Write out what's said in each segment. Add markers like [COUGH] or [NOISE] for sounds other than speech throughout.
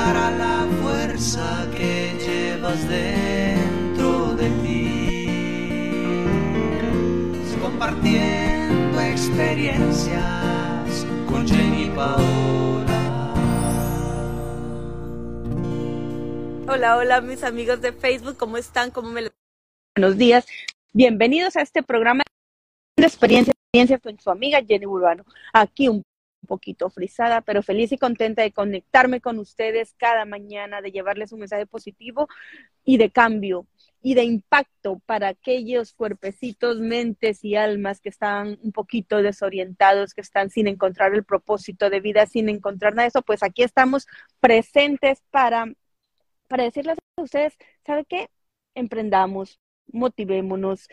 dará la fuerza que llevas dentro de ti. Compartiendo experiencias con Jenny Paola. Hola, hola mis amigos de Facebook, ¿cómo están? ¿Cómo me Buenos días. Bienvenidos a este programa de experiencias con su amiga Jenny Urbano. Aquí un poquito frisada, pero feliz y contenta de conectarme con ustedes cada mañana, de llevarles un mensaje positivo y de cambio y de impacto para aquellos cuerpecitos, mentes y almas que están un poquito desorientados, que están sin encontrar el propósito de vida, sin encontrar nada de eso, pues aquí estamos presentes para, para decirles a ustedes, ¿sabe qué? Emprendamos, motivémonos,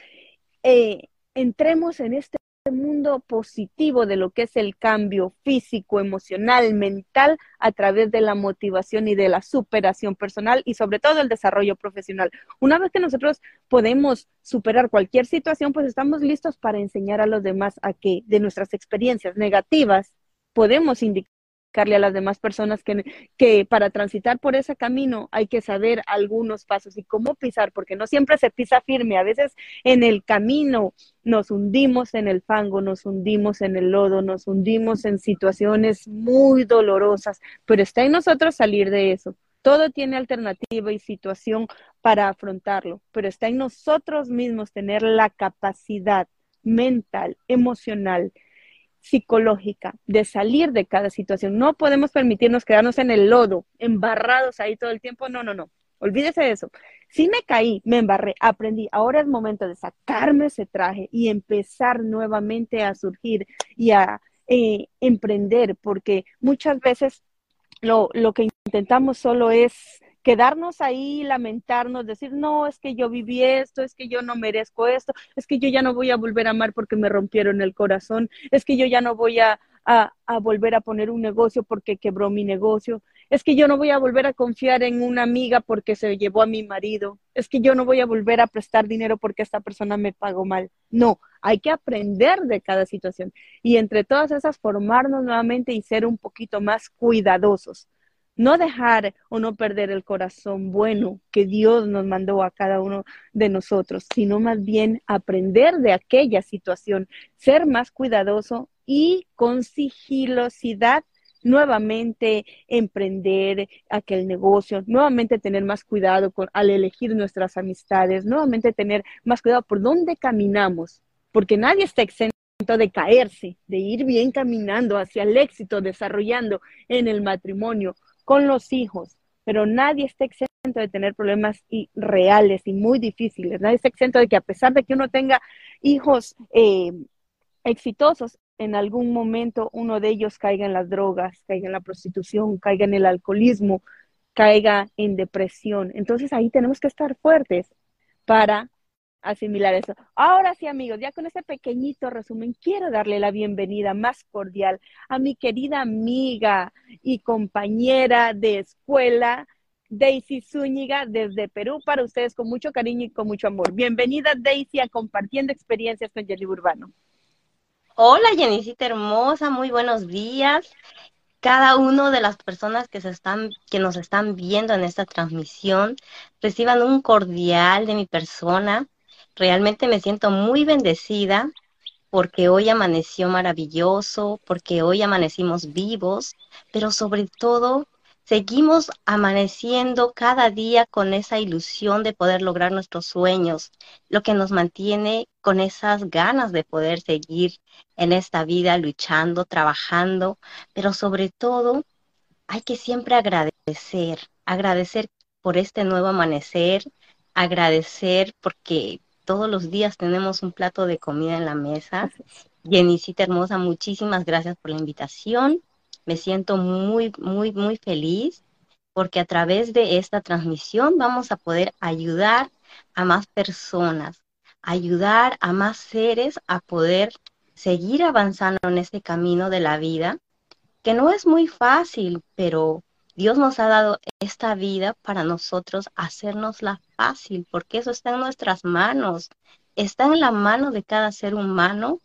eh, entremos en este mundo positivo de lo que es el cambio físico, emocional, mental a través de la motivación y de la superación personal y sobre todo el desarrollo profesional. Una vez que nosotros podemos superar cualquier situación, pues estamos listos para enseñar a los demás a que de nuestras experiencias negativas podemos indicar a las demás personas que, que para transitar por ese camino hay que saber algunos pasos y cómo pisar, porque no siempre se pisa firme, a veces en el camino nos hundimos en el fango, nos hundimos en el lodo, nos hundimos en situaciones muy dolorosas, pero está en nosotros salir de eso. Todo tiene alternativa y situación para afrontarlo, pero está en nosotros mismos tener la capacidad mental, emocional, psicológica de salir de cada situación. No podemos permitirnos quedarnos en el lodo, embarrados ahí todo el tiempo. No, no, no. Olvídese de eso. Si me caí, me embarré, aprendí. Ahora es momento de sacarme ese traje y empezar nuevamente a surgir y a eh, emprender, porque muchas veces lo, lo que intentamos solo es quedarnos ahí, lamentarnos, decir, no, es que yo viví esto, es que yo no merezco esto, es que yo ya no voy a volver a amar porque me rompieron el corazón, es que yo ya no voy a, a, volver a poner un negocio porque quebró mi negocio, es que yo no voy a volver a confiar en una amiga porque se llevó a mi marido, es que yo no voy a volver a prestar dinero porque esta persona me pagó mal. No, hay que aprender de cada situación y entre todas esas formarnos nuevamente y ser un poquito más cuidadosos no dejar o no perder el corazón bueno que Dios nos mandó a cada uno de nosotros, sino más bien aprender de aquella situación, ser más cuidadoso y con sigilosidad nuevamente emprender aquel negocio, nuevamente tener más cuidado con, al elegir nuestras amistades, nuevamente tener más cuidado por dónde caminamos, porque nadie está exento de caerse, de ir bien caminando hacia el éxito, desarrollando en el matrimonio con los hijos, pero nadie está exento de tener problemas reales y muy difíciles. Nadie está exento de que a pesar de que uno tenga hijos eh, exitosos, en algún momento uno de ellos caiga en las drogas, caiga en la prostitución, caiga en el alcoholismo, caiga en depresión. Entonces ahí tenemos que estar fuertes para asimilar eso. Ahora sí, amigos, ya con este pequeñito resumen, quiero darle la bienvenida más cordial a mi querida amiga y compañera de escuela, Daisy Zúñiga, desde Perú, para ustedes con mucho cariño y con mucho amor. Bienvenida, Daisy, a Compartiendo Experiencias con Jenny Urbano. Hola, Jenicita hermosa, muy buenos días. Cada una de las personas que, se están, que nos están viendo en esta transmisión reciban un cordial de mi persona Realmente me siento muy bendecida porque hoy amaneció maravilloso, porque hoy amanecimos vivos, pero sobre todo seguimos amaneciendo cada día con esa ilusión de poder lograr nuestros sueños, lo que nos mantiene con esas ganas de poder seguir en esta vida luchando, trabajando, pero sobre todo hay que siempre agradecer, agradecer por este nuevo amanecer, agradecer porque todos los días tenemos un plato de comida en la mesa. Jenicita hermosa, muchísimas gracias por la invitación. Me siento muy, muy, muy feliz porque a través de esta transmisión vamos a poder ayudar a más personas, ayudar a más seres a poder seguir avanzando en este camino de la vida, que no es muy fácil, pero Dios nos ha dado esta vida para nosotros hacernosla fácil, porque eso está en nuestras manos. Está en la mano de cada ser humano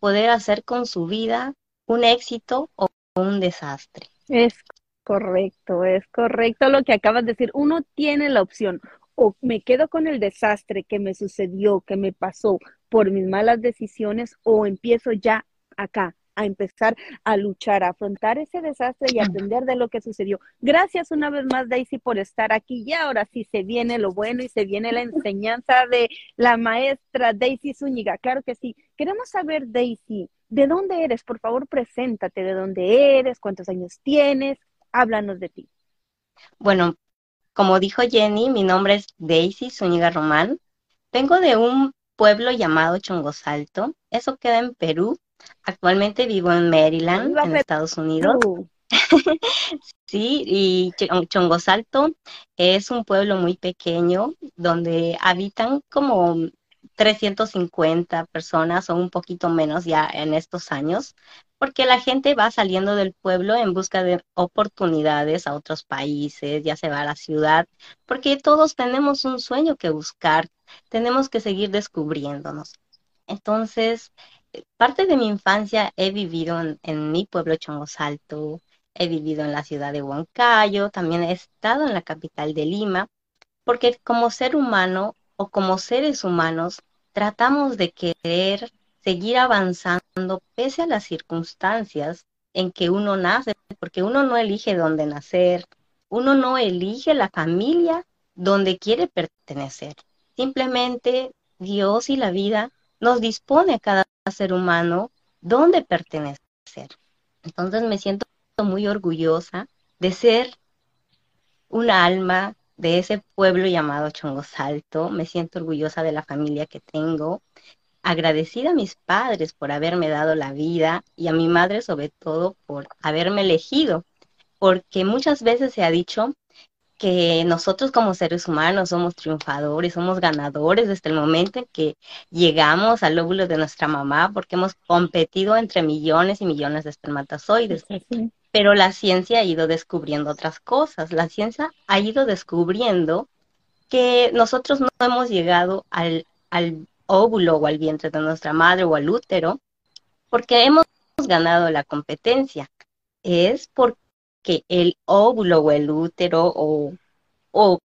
poder hacer con su vida un éxito o un desastre. Es correcto, es correcto lo que acabas de decir. Uno tiene la opción o me quedo con el desastre que me sucedió, que me pasó por mis malas decisiones o empiezo ya acá a empezar a luchar, a afrontar ese desastre y aprender de lo que sucedió. Gracias una vez más, Daisy, por estar aquí. Y ahora sí se viene lo bueno y se viene la enseñanza de la maestra Daisy Zúñiga. Claro que sí. Queremos saber, Daisy, ¿de dónde eres? Por favor, preséntate. ¿De dónde eres? ¿Cuántos años tienes? Háblanos de ti. Bueno, como dijo Jenny, mi nombre es Daisy Zúñiga Román. Vengo de un pueblo llamado Chongosalto. Eso queda en Perú. Actualmente vivo en Maryland, en Estados Unidos. [LAUGHS] sí, y Chongosalto es un pueblo muy pequeño donde habitan como 350 personas o un poquito menos ya en estos años, porque la gente va saliendo del pueblo en busca de oportunidades a otros países, ya se va a la ciudad, porque todos tenemos un sueño que buscar, tenemos que seguir descubriéndonos. Entonces, parte de mi infancia he vivido en, mi pueblo Chongosalto, he vivido en la ciudad de Huancayo, también he estado en la capital de Lima, porque como ser humano o como seres humanos tratamos de querer seguir avanzando pese a las circunstancias en que uno nace, porque uno no elige dónde nacer, uno no elige la familia donde quiere pertenecer. Simplemente Dios y la vida nos dispone a cada ser humano dónde pertenecer. Entonces me siento muy orgullosa de ser un alma de ese pueblo llamado Chongosalto. Me siento orgullosa de la familia que tengo agradecida a mis padres por haberme dado la vida y a mi madre sobre todo por haberme elegido, porque muchas veces se ha dicho que nosotros como seres humanos somos triunfadores, somos ganadores desde el momento en que llegamos al óvulo de nuestra mamá, porque hemos competido entre millones y millones de espermatozoides. Pero la ciencia ha ido descubriendo otras cosas. La ciencia ha ido descubriendo que nosotros no hemos llegado al, al óvulo o al vientre de nuestra madre o al útero, porque hemos ganado la competencia. Es porque el óvulo o el útero o, o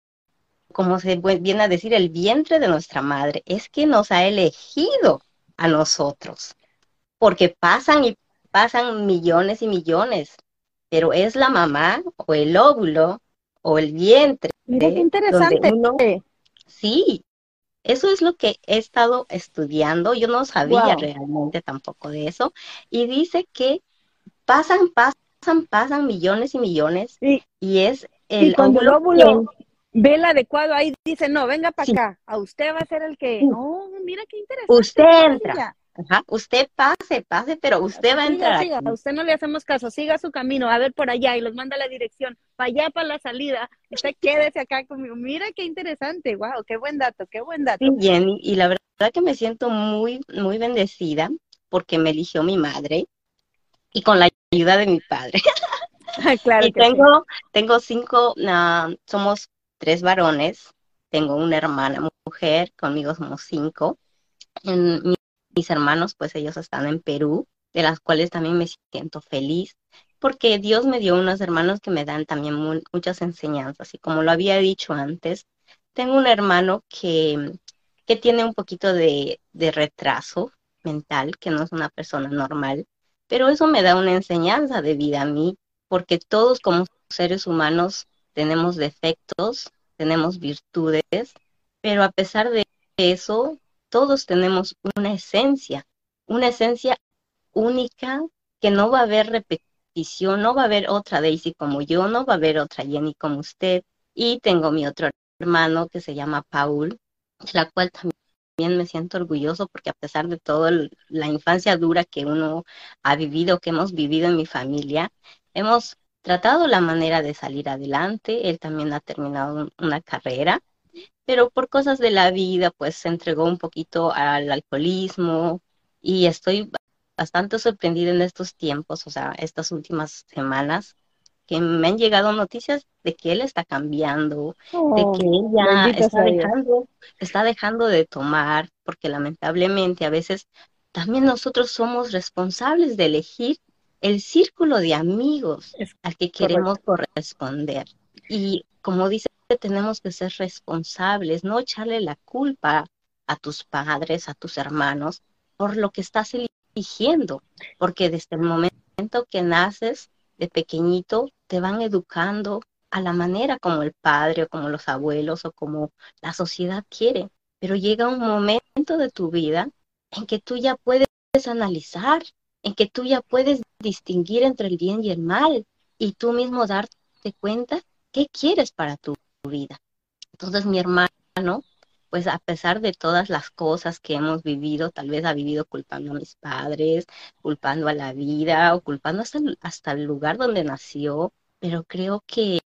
como se viene a decir, el vientre de nuestra madre, es que nos ha elegido a nosotros, porque pasan y pasan millones y millones, pero es la mamá o el óvulo o el vientre. Mira qué interesante. sí, eso es lo que he estado estudiando. Yo no sabía realmente tampoco de eso. Y dice que pasan, pasan, pasan millones y millones. y es el y cuando óvulo, ve el adecuado, ahí dice, no, venga para acá. A usted va a ser el que. Oh, mira qué interesante. Usted entra. Ajá, usted pase, pase, pero usted va a entrar. A usted no le hacemos caso, siga su camino, a ver por allá y los manda la dirección, para allá, para la salida. Usted quédese acá conmigo. Mira qué interesante, wow, qué buen dato, qué buen dato. Sí, Jenny, y la verdad que me siento muy, muy bendecida porque me eligió mi madre y con la ayuda de mi padre. [LAUGHS] claro. y tengo, tengo cinco, uh, somos tres varones, tengo una hermana mujer, conmigo somos cinco. En, mis hermanos, pues ellos están en Perú, de las cuales también me siento feliz, porque Dios me dio unos hermanos que me dan también muchas enseñanzas. Y como lo había dicho antes, tengo un hermano que, que tiene un poquito de, de retraso mental, que no es una persona normal, pero eso me da una enseñanza de vida a mí, porque todos como seres humanos tenemos defectos, tenemos virtudes, pero a pesar de eso, todos tenemos una esencia, una esencia única que no va a haber repetición, no va a haber otra Daisy como yo, no va a haber otra Jenny como usted. Y tengo mi otro hermano que se llama Paul, la cual también me siento orgulloso porque a pesar de toda la infancia dura que uno ha vivido, que hemos vivido en mi familia, hemos tratado la manera de salir adelante. Él también ha terminado una carrera pero por cosas de la vida, pues se entregó un poquito al alcoholismo y estoy bastante sorprendida en estos tiempos, o sea, estas últimas semanas, que me han llegado noticias de que él está cambiando, de que oh, ella está dejando, está dejando de tomar, porque lamentablemente a veces también nosotros somos responsables de elegir el círculo de amigos al que queremos corresponder. Y como dice, tenemos que ser responsables, no echarle la culpa a tus padres, a tus hermanos, por lo que estás eligiendo, porque desde el momento que naces de pequeñito, te van educando a la manera como el padre o como los abuelos o como la sociedad quiere. Pero llega un momento de tu vida en que tú ya puedes analizar, en que tú ya puedes distinguir entre el bien y el mal y tú mismo darte cuenta qué quieres para tu vida. Entonces mi hermano, pues a pesar de todas las cosas que hemos vivido, tal vez ha vivido culpando a mis padres, culpando a la vida o culpando hasta, hasta el lugar donde nació, pero creo que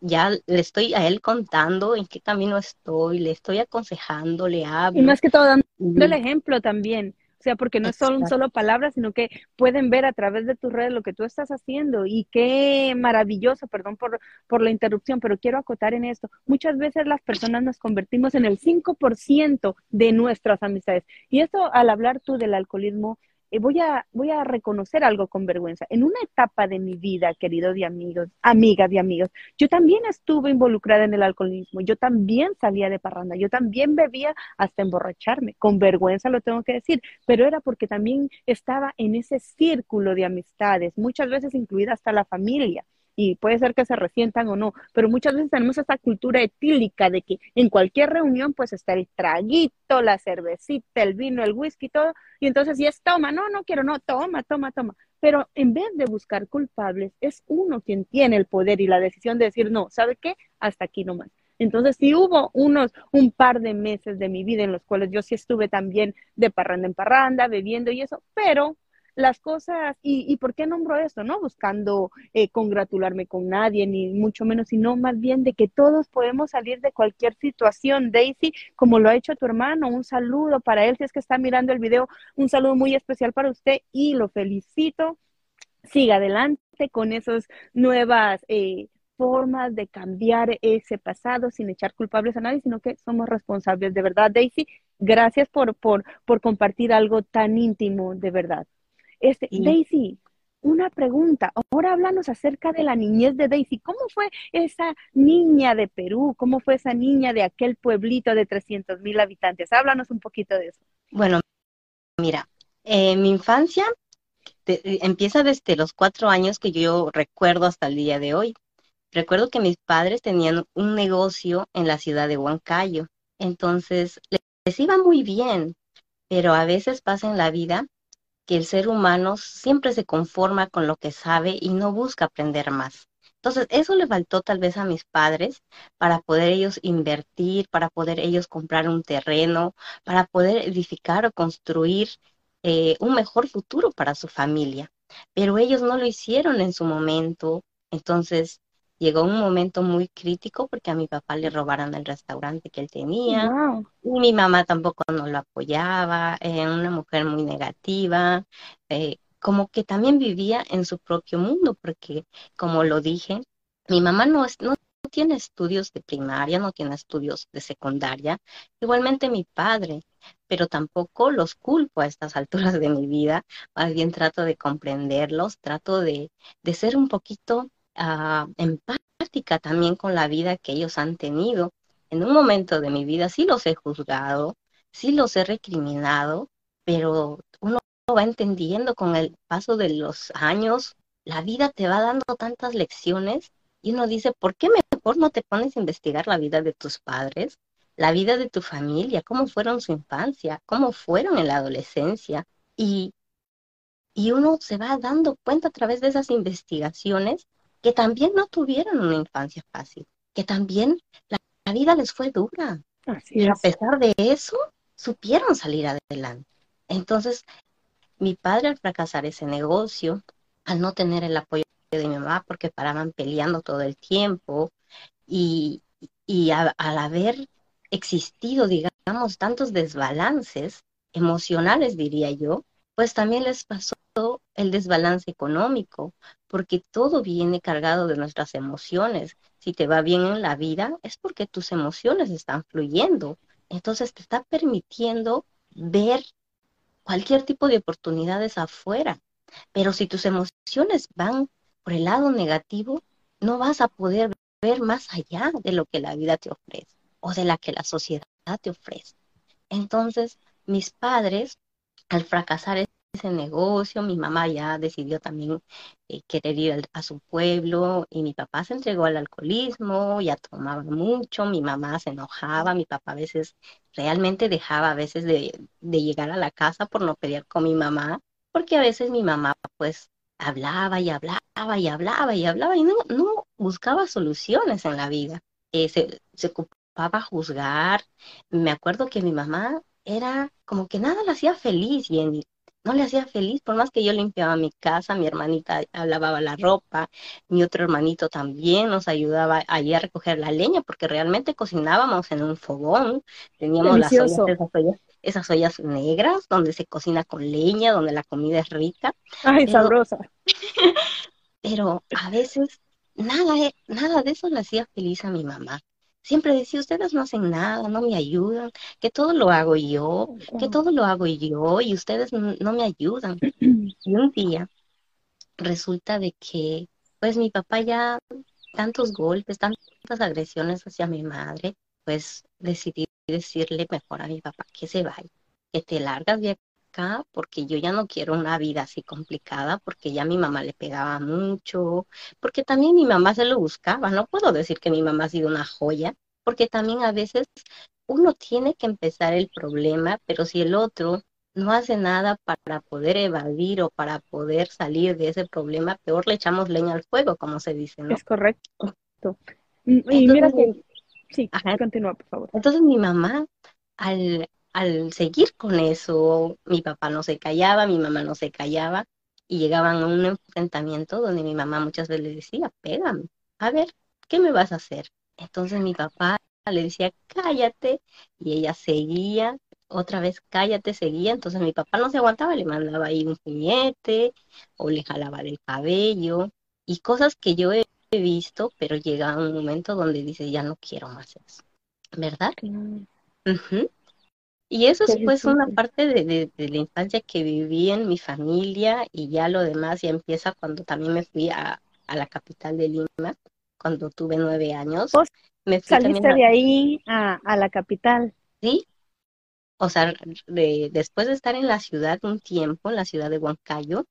ya le estoy a él contando en qué camino estoy, le estoy aconsejando, le hablo. Y más que todo dando el ejemplo también, o sea, porque no son solo palabras, sino que pueden ver a través de tus redes lo que tú estás haciendo y qué maravilloso, perdón por, por la interrupción, pero quiero acotar en esto. Muchas veces las personas nos convertimos en el 5% de nuestras amistades. Y esto al hablar tú del alcoholismo, eh, voy, a, voy a reconocer algo con vergüenza. En una etapa de mi vida, queridos y amigos, amigas y amigos, yo también estuve involucrada en el alcoholismo, yo también salía de parranda, yo también bebía hasta emborracharme, con vergüenza lo tengo que decir, pero era porque también estaba en ese círculo de amistades, muchas veces incluida hasta la familia y puede ser que se resientan o no, pero muchas veces tenemos esta cultura etílica de que en cualquier reunión pues está el traguito, la cervecita, el vino, el whisky, todo, y entonces si es toma, no, no quiero, no, toma, toma, toma. Pero en vez de buscar culpables, es uno quien tiene el poder y la decisión de decir, no, ¿sabe qué? Hasta aquí nomás. Entonces, sí hubo unos, un par de meses de mi vida en los cuales yo sí estuve también de parranda en parranda, bebiendo y eso, pero las cosas, y, y por qué nombro esto, ¿no? Buscando eh, congratularme con nadie, ni mucho menos, sino más bien de que todos podemos salir de cualquier situación. Daisy, como lo ha hecho tu hermano, un saludo para él, si es que está mirando el video, un saludo muy especial para usted y lo felicito. Siga adelante con esas nuevas eh, formas de cambiar ese pasado sin echar culpables a nadie, sino que somos responsables. De verdad, Daisy, gracias por, por, por compartir algo tan íntimo, de verdad. Este, Daisy, una pregunta. Ahora háblanos acerca de la niñez de Daisy. ¿Cómo fue esa niña de Perú? ¿Cómo fue esa niña de aquel pueblito de 300 mil habitantes? Háblanos un poquito de eso. Bueno, mira, eh, mi infancia eh, empieza desde los cuatro años que yo recuerdo hasta el día de hoy. Recuerdo que mis padres tenían un negocio en la ciudad de Huancayo. Entonces, les iba muy bien, pero a veces pasa en la vida que el ser humano siempre se conforma con lo que sabe y no busca aprender más. Entonces, eso le faltó tal vez a mis padres para poder ellos invertir, para poder ellos comprar un terreno, para poder edificar o construir eh, un mejor futuro para su familia. Pero ellos no lo hicieron en su momento. Entonces, llegó un momento muy crítico porque a mi papá le robaron el restaurante que él tenía y mi mamá tampoco no lo apoyaba, era una mujer muy negativa, eh, como que también vivía en su propio mundo porque, como lo dije, mi mamá no, es, no tiene estudios de primaria, no tiene estudios de secundaria, igualmente mi padre, pero tampoco los culpo a estas [LAUGHS] alturas de mi vida, más bien trato de comprenderlos, trato de, de ser un poquito uh, empática también con la vida que ellos han tenido. En un momento de mi vida sí los he juzgado, sí los he recriminado, pero uno va entendiendo con el paso de los años, la vida te va dando tantas lecciones y uno dice, ¿por qué mejor no te pones a investigar la vida de tus padres, la vida de tu familia, cómo fueron su infancia, cómo fueron en la adolescencia? Y, y uno se va dando cuenta a través de esas investigaciones que también no tuvieron una infancia fácil, que también la, vida les fue dura. Pero a pesar de eso, supieron salir adelante. Entonces, mi padre al fracasar ese negocio, al no tener el apoyo de mi mamá porque paraban peleando todo el tiempo y, y al haber existido, digamos, tantos desbalances emocionales, diría yo, pues también les pasó el desbalance económico, porque todo viene cargado de nuestras emociones. Si te va bien en la vida, es porque tus emociones están fluyendo. Entonces te está permitiendo ver cualquier tipo de oportunidades afuera. Pero si tus emociones van por el lado negativo, no vas a poder ver más allá de lo que la vida te ofrece o de la que la sociedad te ofrece. Entonces, mis padres, al fracasar ese negocio, mi mamá ya decidió también eh, querer ir a su pueblo y mi papá se entregó al alcoholismo, ya tomaba mucho, mi mamá se enojaba, mi papá a veces realmente dejaba a veces de, llegar a la casa por no pelear con mi mamá, porque a veces mi mamá pues hablaba y hablaba y hablaba y hablaba y no, no buscaba soluciones en la vida. Eh, se, ocupaba a juzgar. Me acuerdo que mi mamá era como que nada la hacía feliz, y No le hacía feliz, por más que yo limpiaba mi casa, mi hermanita lavaba la ropa, mi otro hermanito también nos ayudaba allí a recoger la leña, porque realmente cocinábamos en un fogón, teníamos las ollas, esas ollas, esas ollas negras donde se cocina con leña, donde la comida es rica. Ay, sabrosa. [LAUGHS] pero a veces nada, nada de eso le hacía feliz a mi mamá. Siempre decía, ustedes no hacen nada, no me ayudan, que todo lo hago yo, que todo lo hago yo y ustedes no me ayudan. [CLEARS THROAT] Y un día resulta de que, pues mi papá ya tantos golpes, tantas agresiones hacia mi madre, pues decidí decirle mejor a mi papá que se vaya, que te largas de acá porque yo ya no quiero una vida así complicada, porque ya mi mamá le pegaba mucho, porque también mi mamá se lo buscaba, no puedo decir que mi mamá ha sido una joya, porque también a veces uno tiene que empezar el problema, pero si el otro no hace nada para poder evadir o para poder salir de ese problema, peor le echamos leña al fuego, como se dice, ¿no? Es correcto. Y mira que Sí, continúa, por favor. Entonces mi mamá, al, al seguir con eso, mi papá no se callaba, mi mamá no se callaba, y llegaban a un enfrentamiento donde mi mamá muchas veces le decía, pégame, a ver, ¿qué me vas a hacer? Entonces mi papá le decía, cállate, y ella seguía, otra vez cállate, seguía, entonces mi papá no se aguantaba, le mandaba ahí un puñete, o le jalaba el cabello, y cosas que yo he visto, pero llega un momento donde dice, ya no quiero más eso, ¿verdad? Y eso es pues una parte de, la infancia que viví en mi familia y ya lo demás ya empieza cuando también me fui a, la capital de Lima, cuando tuve nueve años. me saliste de ahí a, la capital? Sí. O sea, después de estar en la ciudad un tiempo, en la ciudad de Huancayo,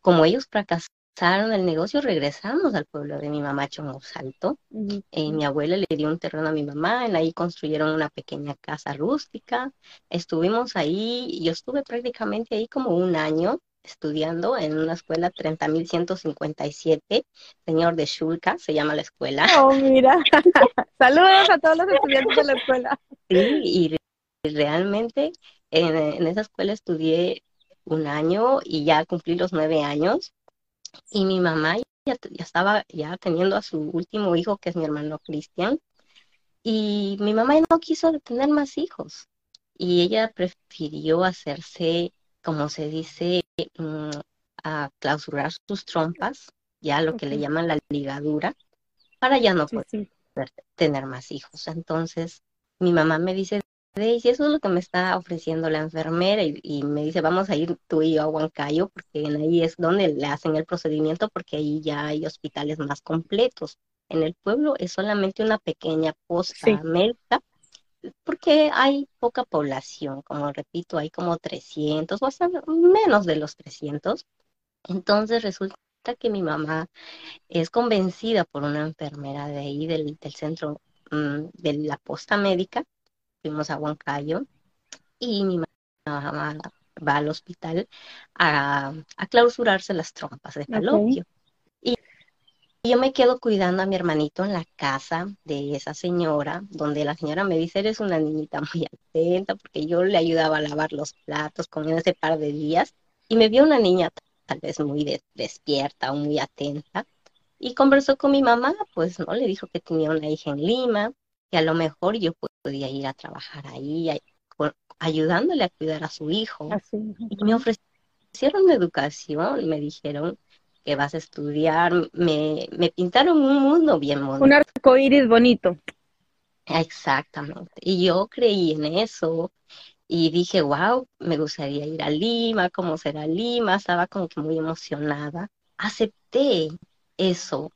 como ellos fracasaron, el negocio, regresamos al pueblo de mi mamá Chongosalto. Eh, mi abuela le dio un terreno a mi mamá, en ahí construyeron una pequeña casa rústica. Estuvimos ahí, yo estuve prácticamente ahí como un año estudiando en una escuela 30.157, señor de Shulka, se llama la escuela. Oh, mira. [LAUGHS] [LAUGHS] Saludos a todos los estudiantes de la escuela. Sí, y realmente en, en esa escuela estudié un año y ya cumplí los nueve años y mi mamá ya, estaba ya teniendo a su último hijo, que es mi hermano Cristian, y mi mamá no quiso tener más hijos. Y ella prefirió hacerse, como se dice, mm, a clausurar sus trompas, ya lo que le llaman la ligadura, para ya no poder tener más hijos. Entonces, mi mamá me dice, y eso es lo que me está ofreciendo la enfermera y, me dice, vamos a ir tú y yo a Huancayo porque ahí es donde le hacen el procedimiento porque ahí ya hay hospitales más completos. En el pueblo es solamente una pequeña posta médica porque hay poca población, como repito, hay como 300 o hasta menos de los 300. Entonces resulta que mi mamá es convencida por una enfermera de ahí del, centro mm, de la posta médica fuimos a Huancayo y mi mamá va al hospital a, clausurarse las trompas de falopio. Y, yo me quedo cuidando a mi hermanito en la casa de esa señora, donde la señora me dice, eres una niñita muy atenta, porque yo le ayudaba a lavar los platos con ese par de días, y me vio una niña tal vez muy despierta o muy atenta, y conversó con mi mamá, pues no, le dijo que tenía una hija en Lima, que a lo mejor yo podía ir a trabajar ahí, ayudándole a cuidar a su hijo. Y me ofrecieron educación, me dijeron que vas a estudiar, me, me pintaron un mundo bien bonito. Un arco iris bonito. Exactamente. Y yo creí en eso. y dije, wow, me gustaría ir a Lima, ¿cómo será Lima? Estaba como que muy emocionada. Acepté eso.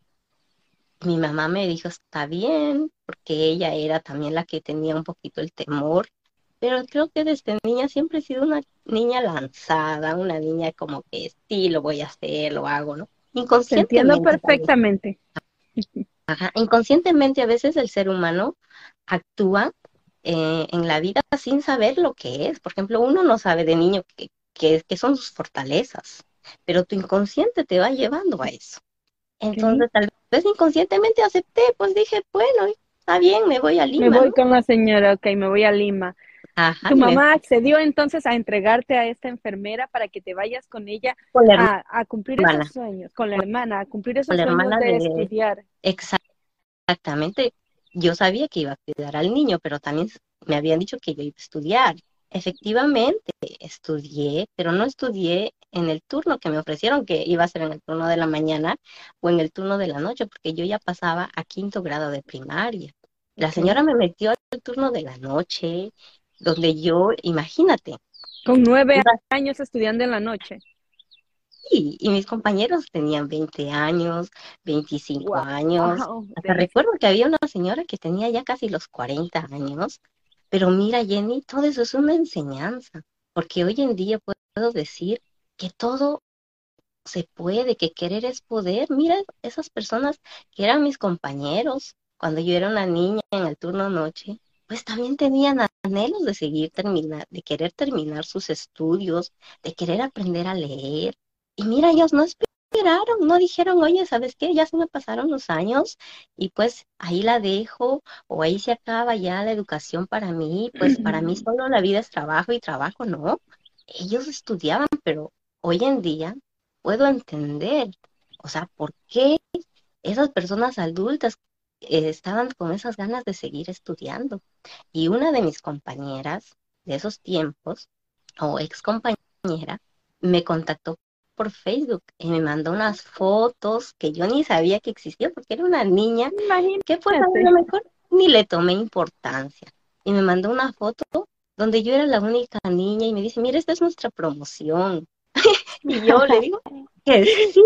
Mi mamá me dijo, está bien, porque ella era también la que tenía un poquito el temor, pero creo que desde niña siempre he sido una niña lanzada, una niña como que sí, lo voy a hacer, lo hago, ¿no? Inconscientemente. entiendo perfectamente. Ajá. Inconscientemente a veces el ser humano actúa eh, en la vida sin saber lo que es. Por ejemplo, uno no sabe de niño qué que, son sus fortalezas, pero tu inconsciente te va llevando a eso. Entonces, tal vez inconscientemente acepté, pues dije, bueno, está bien, me voy a Lima. Me voy con la señora, ok, me voy a Lima. tu mamá accedió entonces a entregarte a esta enfermera para que te vayas con ella a, cumplir esos sueños, con la hermana, a cumplir esos sueños de, estudiar. Exactamente. Yo sabía que iba a cuidar al niño, pero también me habían dicho que yo iba a estudiar. Efectivamente, estudié, pero no estudié en el turno que me ofrecieron, que iba a ser en el turno de la mañana o en el turno de la noche, porque yo ya pasaba a quinto grado de primaria. La señora me metió al turno de la noche, donde yo, imagínate. Con nueve años estudiando en la noche. Sí, y mis compañeros tenían 20 años, 25 años. Hasta recuerdo que había una señora que tenía ya casi los 40 años. Pero mira, Jenny, todo eso es una enseñanza, porque hoy en día puedo decir que todo se puede, que querer es poder. Mira, esas personas que eran mis compañeros cuando yo era una niña en el turno noche, pues también tenían anhelos de seguir terminar, de querer terminar sus estudios, de querer aprender a leer. Y mira, ellos no esperaron, no dijeron, oye, ¿sabes qué? Ya se me pasaron los años y pues ahí la dejo o ahí se acaba ya la educación para mí, pues para mí [CLEARS THROAT] solo la vida es trabajo y trabajo, no. Ellos estudiaban, pero hoy en día puedo entender, o sea, por qué esas personas adultas eh, estaban con esas ganas de seguir estudiando. Y una de mis compañeras de esos tiempos, o ex compañera, me contactó por Facebook y me mandó unas fotos que yo ni sabía que existían porque era una niña que pues a lo mejor ni le tomé importancia. Y me mandó una foto donde yo era la única niña y me dice, mira, esta es nuestra promoción. [LAUGHS] y yo le digo que sí.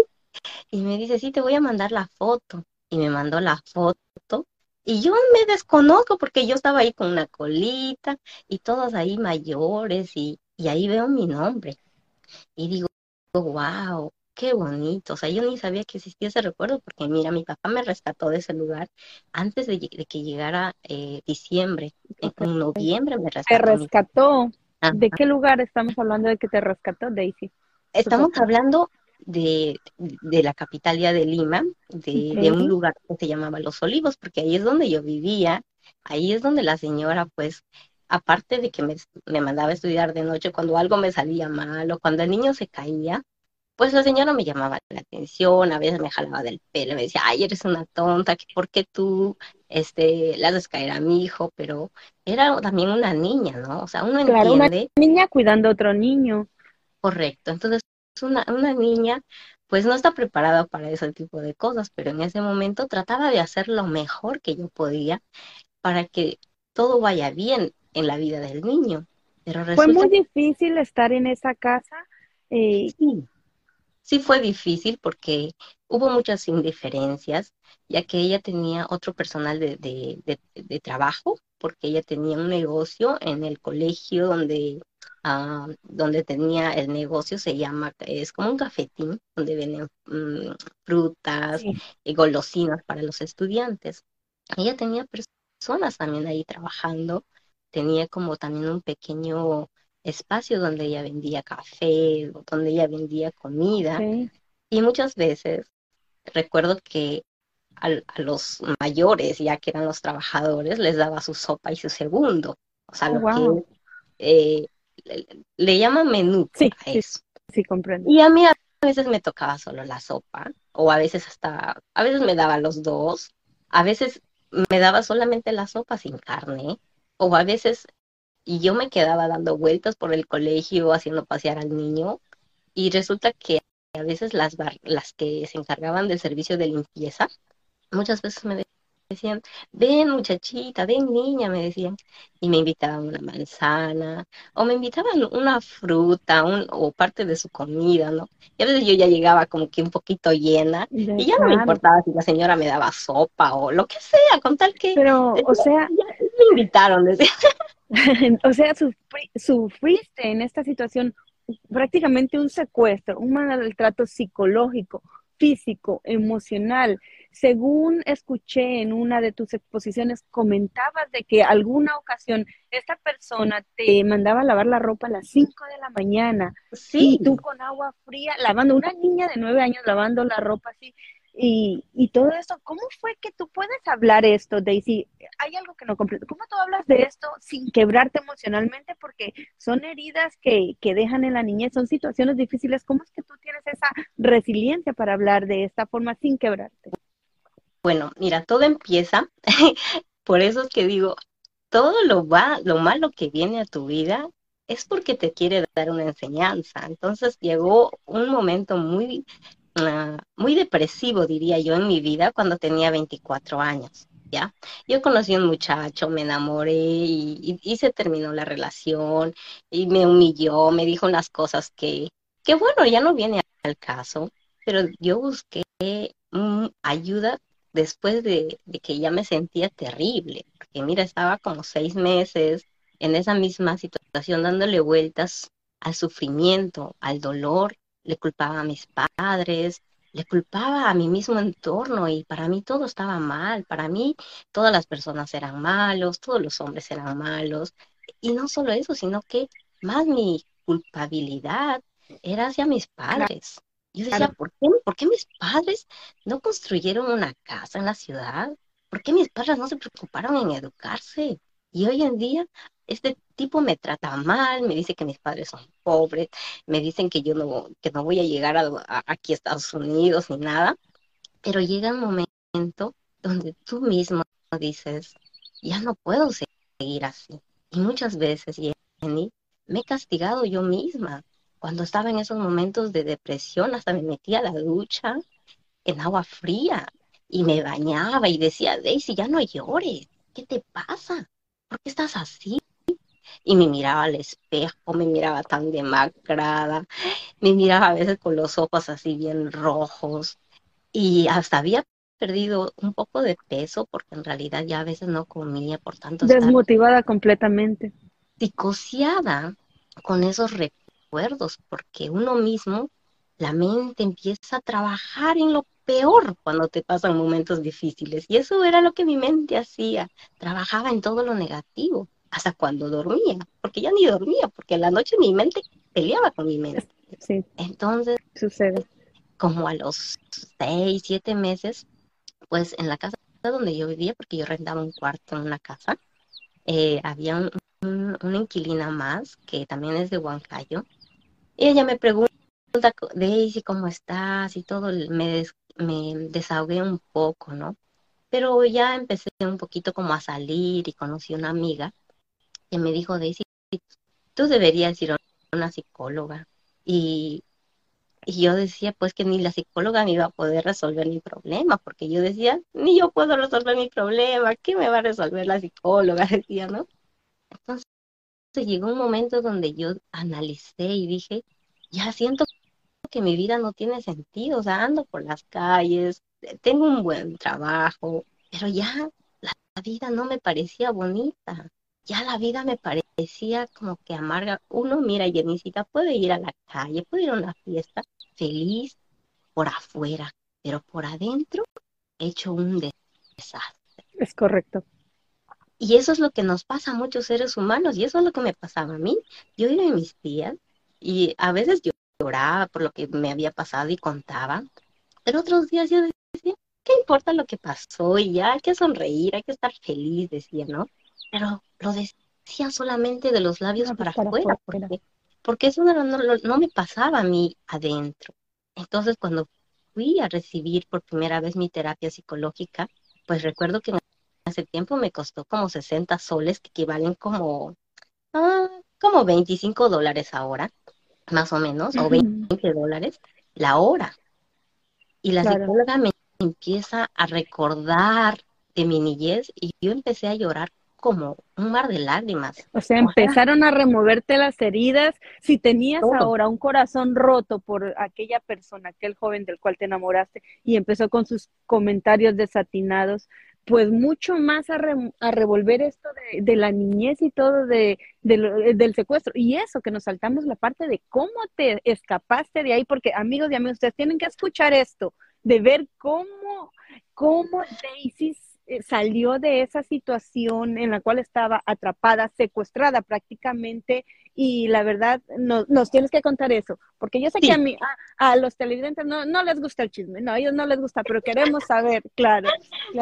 Y me dice, sí, te voy a mandar la foto y me mandó la foto. Y yo me desconozco porque yo estaba ahí con una colita y todos ahí mayores y, y ahí veo mi nombre. Y digo, wow, qué bonito. O sea, yo ni sabía que existía ese recuerdo porque mira, mi papá me rescató de ese lugar antes de, que llegara eh, diciembre. En, noviembre me rescató. ¿Te rescató? ¿De qué lugar estamos hablando de que te rescató, Daisy? Estamos hablando de, de la capital ya de Lima, de, un lugar que se llamaba Los Olivos, porque ahí es donde yo vivía, ahí es donde la señora, pues, aparte de que me, me mandaba a estudiar de noche cuando algo me salía mal o cuando el niño se caía, pues la señora me llamaba la atención, a veces me jalaba del pelo, me decía, ay, eres una tonta, ¿por qué tú este, le haces caer a mi hijo? Pero era también una niña, ¿no? O sea, uno claro, entiende. Una niña cuidando a otro niño. Correcto, entonces una, una niña pues no está preparada para ese tipo de cosas, pero en ese momento trataba de hacer lo mejor que yo podía para que todo vaya bien en la vida del niño. Pero fue muy difícil estar en esa casa. Eh... Sí, sí fue difícil porque hubo muchas indiferencias, ya que ella tenía otro personal de, de, de trabajo, porque ella tenía un negocio en el colegio donde Ah, donde tenía el negocio, se llama, es como un cafetín, donde venden mm, frutas y golosinas para los estudiantes. Ella tenía personas también ahí trabajando, tenía como también un pequeño espacio donde ella vendía café, donde ella vendía comida. Y muchas veces recuerdo que a, los mayores, ya que eran los trabajadores, les daba su sopa y su segundo. O sea, lo que eh, le, llaman menú sí, a eso. Sí, comprendo. Y a mí a veces me tocaba solo la sopa, o a veces hasta, a veces me daba los dos, a veces me daba solamente la sopa sin carne, o a veces yo me quedaba dando vueltas por el colegio haciendo pasear al niño, y resulta que a veces las, las que se encargaban del servicio de limpieza, muchas veces me ven muchachita, ven niña, me decían, y me invitaban una manzana, o me invitaban una fruta un, o parte de su comida, ¿no? Y a veces yo ya llegaba como que un poquito llena, y ya no me importaba si la señora me daba sopa o lo que sea, con tal que... Pero, o sea... me invitaron, decía. [LAUGHS] o sea, sufriste en esta situación prácticamente un secuestro, un maltrato psicológico, físico, emocional. Según escuché en una de tus exposiciones, comentabas de que alguna ocasión esta persona te mandaba a lavar la ropa a las 5 de la mañana sí. y tú con agua fría lavando, una niña de 9 años lavando la ropa así. Y, y, todo eso, ¿cómo fue que tú puedes hablar esto, Daisy? Hay algo que no comprendo. ¿Cómo tú hablas de esto sin quebrarte emocionalmente? Porque son heridas que, que dejan en la niñez, son situaciones difíciles. ¿Cómo es que tú tienes esa resiliencia para hablar de esta forma sin quebrarte? Bueno, mira, todo empieza, [LAUGHS] por eso es que digo, todo lo, va, lo malo que viene a tu vida es porque te quiere dar una enseñanza. Entonces llegó un momento muy Ah, muy depresivo, diría yo, en mi vida cuando tenía 24 años. ¿Ya? Yo conocí a un muchacho, me enamoré y, y, se terminó la relación y me humilló, me dijo unas cosas que, que bueno, ya no viene al caso, pero yo busqué ayuda después de, de, que ya me sentía terrible, porque mira, estaba como seis meses en esa misma situación dándole vueltas al sufrimiento, al dolor le culpaba a mis padres, le culpaba a mi mismo entorno y para mí todo estaba mal, para mí todas las personas eran malos, todos los hombres eran malos. Y no solo eso, sino que más mi culpabilidad era hacia mis padres. Yo decía, ¿por qué, ¿por qué mis padres no construyeron una casa en la ciudad? ¿Por qué mis padres no se preocuparon en educarse? Y hoy en día este tipo me trata mal, me dice que mis padres son pobres, me dicen que yo no, que no voy a llegar a, aquí a Estados Unidos ni nada, pero llega un momento donde tú mismo dices, ya no puedo seguir así. Y muchas veces, Jenny, me he castigado yo misma. Cuando estaba en esos momentos de depresión, hasta me metía a la ducha en agua fría y me bañaba y decía, Daisy, ya no llores, ¿qué te pasa? ¿Por qué estás así? y me miraba al espejo, me miraba tan demacrada, me miraba a veces con los ojos así bien rojos y hasta había perdido un poco de peso porque en realidad ya a veces no comía por tanto desmotivada completamente psicoseada con esos recuerdos porque uno mismo la mente empieza a trabajar en lo peor cuando te pasan momentos difíciles y eso era lo que mi mente hacía trabajaba en todo lo negativo hasta cuando dormía, porque ya ni dormía, porque en la noche mi mente peleaba con mi mente. Sí. Entonces, sucede. Como a los seis, siete meses, pues en la casa donde yo vivía, porque yo rentaba un cuarto en una casa, eh, había una inquilina más que también es de Huancayo, y ella me pregunta, Daisy, ¿cómo estás? Y todo, me, me desahogué un poco, ¿no? Pero ya empecé un poquito como a salir y conocí una amiga que me dijo, Daisy, tú deberías ir a una psicóloga. Y, y yo decía, pues que ni la psicóloga me iba a poder resolver mi problema, porque yo decía, ni yo puedo resolver mi problema, ¿qué me va a resolver la psicóloga? [LAUGHS] Decía, ¿no? Entonces llegó un momento donde yo analicé y dije, ya siento que mi vida no tiene sentido, o sea, ando por las calles, tengo un buen trabajo, pero ya la vida no me parecía bonita ya la vida me parecía como que amarga. Uno, mira, Jenicita puede ir a la calle, puede ir a una fiesta feliz por afuera, pero por adentro hecho un desastre. Es correcto. Y eso es lo que nos pasa a muchos seres humanos y eso es lo que me pasaba a mí. Yo iba a mis tías y a veces yo lloraba por lo que me había pasado y contaba, pero otros días yo decía, ¿qué importa lo que pasó? Y ya hay que sonreír, hay que estar feliz, decía, ¿no? pero lo decía solamente de los labios para, afuera, porque, eso no, no, me pasaba a mí adentro. Entonces, cuando fui a recibir por primera vez mi terapia psicológica, pues recuerdo que en ese tiempo me costó como 60 soles, que equivalen como, ah, como 25 dólares ahora, más o menos, o 20 dólares la hora. Y la psicóloga me empieza a recordar de mi niñez y yo empecé a llorar como un mar de lágrimas. O sea, empezaron a removerte las heridas. Si tenías ahora un corazón roto por aquella persona, aquel joven del cual te enamoraste y empezó con sus comentarios desatinados, pues mucho más a, revolver esto de, la niñez y todo de, del secuestro. Y eso, que nos saltamos la parte de cómo te escapaste de ahí, porque amigos y amigos, ustedes tienen que escuchar esto, de ver cómo, cómo Daisy eh, salió de esa situación en la cual estaba atrapada, secuestrada prácticamente, y la verdad, no, nos tienes que contar eso, porque yo sé que a mí, a, los televidentes no, no les gusta el chisme, no, a ellos no les gusta, pero queremos saber, claro.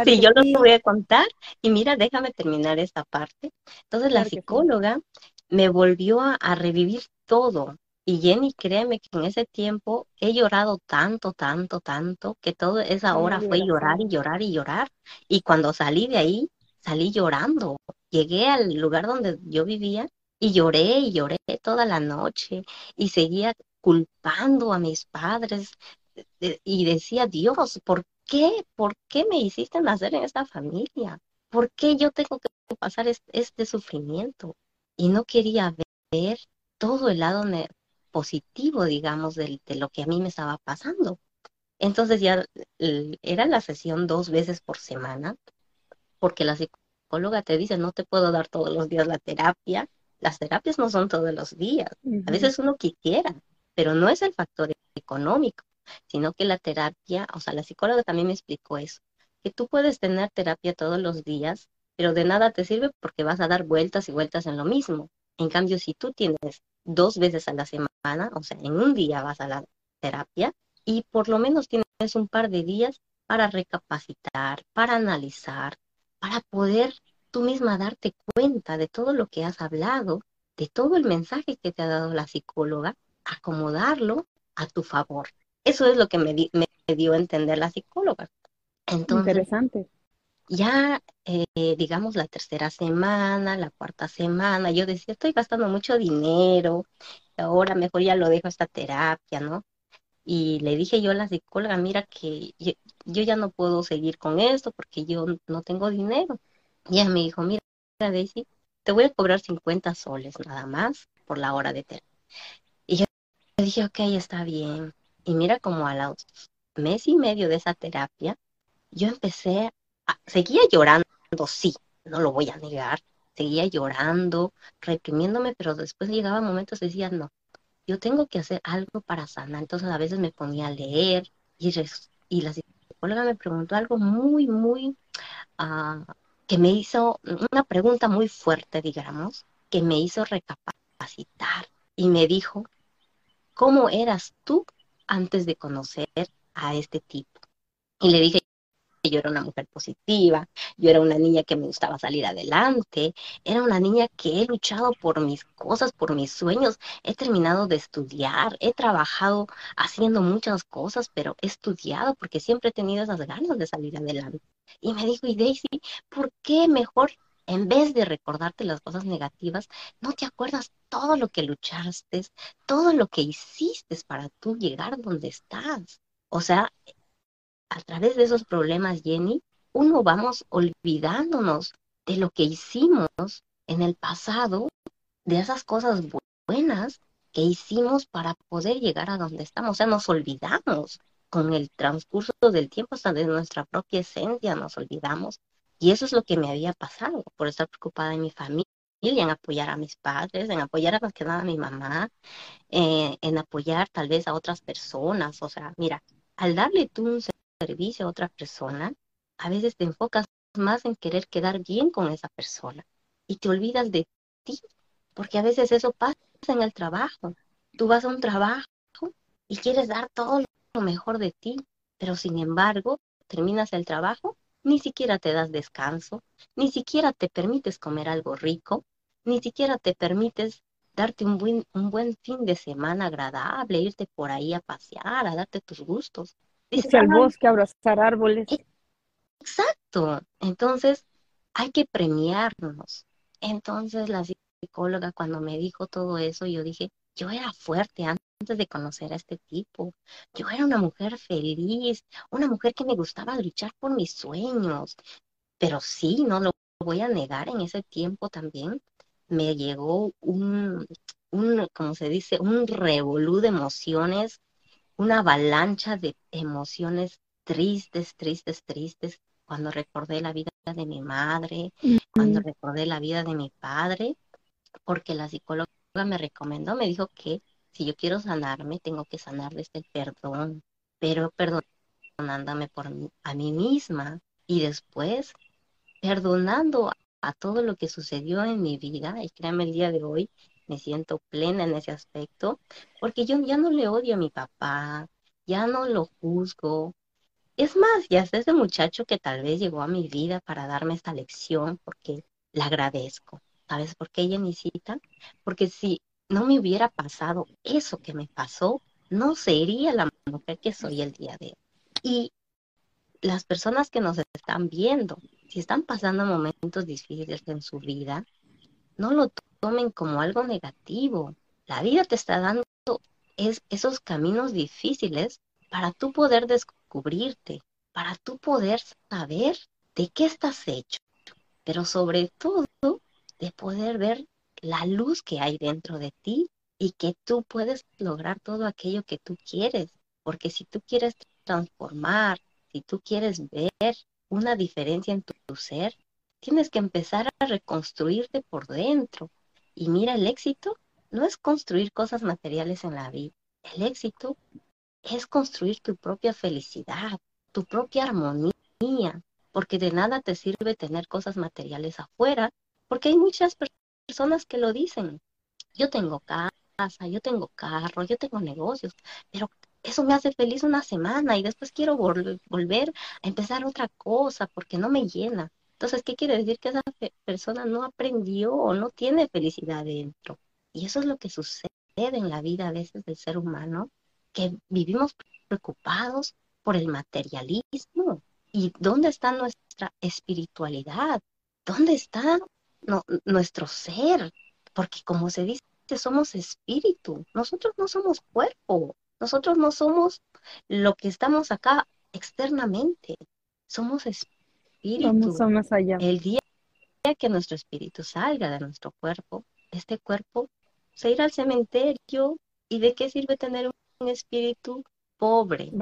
sí, yo lo voy a contar, y mira, déjame terminar esta parte. Entonces, la psicóloga me volvió a revivir todo, y Jenny, créeme que en ese tiempo he llorado tanto, tanto, tanto, que toda esa hora fue llorar y llorar y llorar. Y cuando salí de ahí, salí llorando. Llegué al lugar donde yo vivía y lloré y lloré toda la noche y seguía culpando a mis padres y decía, Dios, ¿por qué? ¿Por qué me hiciste nacer en esta familia? ¿Por qué yo tengo que pasar este, sufrimiento? Y no quería ver todo el lado positivo, digamos, de, lo que a mí me estaba pasando. Entonces ya era la sesión dos veces por semana, porque la psicóloga te dice, no te puedo dar todos los días la terapia. Las terapias no son todos los días. A veces uno quisiera, pero no es el factor económico, sino que la terapia, o sea, la psicóloga también me explicó eso, que tú puedes tener terapia todos los días, pero de nada te sirve porque vas a dar vueltas y vueltas en lo mismo. En cambio, si tú tienes dos veces a la semana, o sea, en un día vas a la terapia y por lo menos tienes un par de días para recapacitar, para analizar, para poder tú misma darte cuenta de todo lo que has hablado, de todo el mensaje que te ha dado la psicóloga, acomodarlo a tu favor. Eso es lo que me, dio a entender la psicóloga. Entonces, Interesante ya, eh, digamos, la tercera semana, la cuarta semana, yo decía, estoy gastando mucho dinero, ahora mejor ya lo dejo esta terapia, ¿no? Y le dije yo a la psicóloga, mira que yo, ya no puedo seguir con esto porque yo no tengo dinero. Y ella me dijo, mira, Daisy, te voy a cobrar 50 soles nada más por la hora de terapia. Y yo dije, ok, está bien. Y mira como a los mes y medio de esa terapia, yo empecé seguía llorando, sí, no lo voy a negar, seguía llorando, reprimiéndome, pero después llegaba momentos decía, no, yo tengo que hacer algo para sanar. Entonces a veces me ponía a leer y, y la psicóloga me preguntó algo muy, muy, uh, que me hizo una pregunta muy fuerte, digamos, que me hizo recapacitar y me dijo, ¿cómo eras tú antes de conocer a este tipo? Y le dije, yo era una mujer positiva, yo era una niña que me gustaba salir adelante, era una niña que he luchado por mis cosas, por mis sueños, he terminado de estudiar, he trabajado haciendo muchas cosas, pero he estudiado porque siempre he tenido esas ganas de salir adelante. Y me dijo, y Daisy, ¿por qué mejor en vez de recordarte las cosas negativas, no te acuerdas todo lo que luchaste, todo lo que hiciste para tú llegar donde estás. O sea, a través de esos problemas, Jenny, uno vamos olvidándonos de lo que hicimos en el pasado, de esas cosas buenas que hicimos para poder llegar a donde estamos. O sea, nos olvidamos con el transcurso del tiempo, hasta de nuestra propia esencia nos olvidamos. Y eso es lo que me había pasado por estar preocupada en mi familia, en apoyar a mis padres, en apoyar a más que nada a mi mamá, eh, en apoyar tal vez a otras personas. O sea, mira, al darle tú un servicio a otra persona, a veces te enfocas más en querer quedar bien con esa persona y te olvidas de ti, porque a veces eso pasa en el trabajo. Tú vas a un trabajo y quieres dar todo lo mejor de ti, pero sin embargo, terminas el trabajo, ni siquiera te das descanso, ni siquiera te permites comer algo rico, ni siquiera te permites darte un buen, un buen fin de semana agradable, irte por ahí a pasear, a darte tus gustos. Dice, al bosque, abrazar árboles. Exacto. Entonces, hay que premiarnos. Entonces, la psicóloga cuando me dijo todo eso, yo dije, yo era fuerte antes de conocer a este tipo. Yo era una mujer feliz, una mujer que me gustaba luchar por mis sueños. pero sí, no lo voy a negar, en ese tiempo también me llegó un, un como se dice, un revolú de emociones, una avalancha de emociones tristes, tristes, tristes, cuando recordé la vida de mi madre, cuando recordé la vida de mi padre, porque la psicóloga me recomendó, me dijo que si yo quiero sanarme, tengo que sanar desde el perdón, pero perdonándome por a mí misma y después perdonando a todo lo que sucedió en mi vida, y créanme el día de hoy, me siento plena en ese aspecto, porque yo ya no le odio a mi papá, ya no lo juzgo. Es más, ya es ese muchacho que tal vez llegó a mi vida para darme esta lección, porque la agradezco. ¿Sabes por qué necesita? Porque si no me hubiera pasado eso que me pasó, no sería la mujer que soy el día de hoy. Y las personas que nos están viendo, si están pasando momentos difíciles en su vida, no lo tomen como algo negativo. La vida te está dando es, esos caminos difíciles para tú poder descubrirte, para tú poder saber de qué estás hecho, pero sobre todo de poder ver la luz que hay dentro de ti y que tú puedes lograr todo aquello que tú quieres, porque si tú quieres transformar, si tú quieres ver una diferencia en tu, ser, tienes que empezar a reconstruirte por dentro. Y mira, el éxito no es construir cosas materiales en la vida. El éxito es construir tu propia felicidad, tu propia armonía, porque de nada te sirve tener cosas materiales afuera, porque hay muchas personas que lo dicen. Yo tengo casa, yo tengo carro, yo tengo negocios, pero eso me hace feliz una semana y después quiero volver a empezar otra cosa porque no me llena. Entonces, ¿qué quiere decir? Que esa persona no aprendió o no tiene felicidad dentro. Y eso es lo que sucede en la vida a veces del ser humano, que vivimos preocupados por el materialismo. ¿Y dónde está nuestra espiritualidad? ¿Dónde está nuestro ser? Porque como se dice, somos espíritu, nosotros no somos cuerpo. Nosotros no somos lo que estamos acá externamente, somos espíritu. Somos, allá. El día que nuestro espíritu salga de nuestro cuerpo, este cuerpo se irá al cementerio. ¿Y de qué sirve tener un espíritu pobre?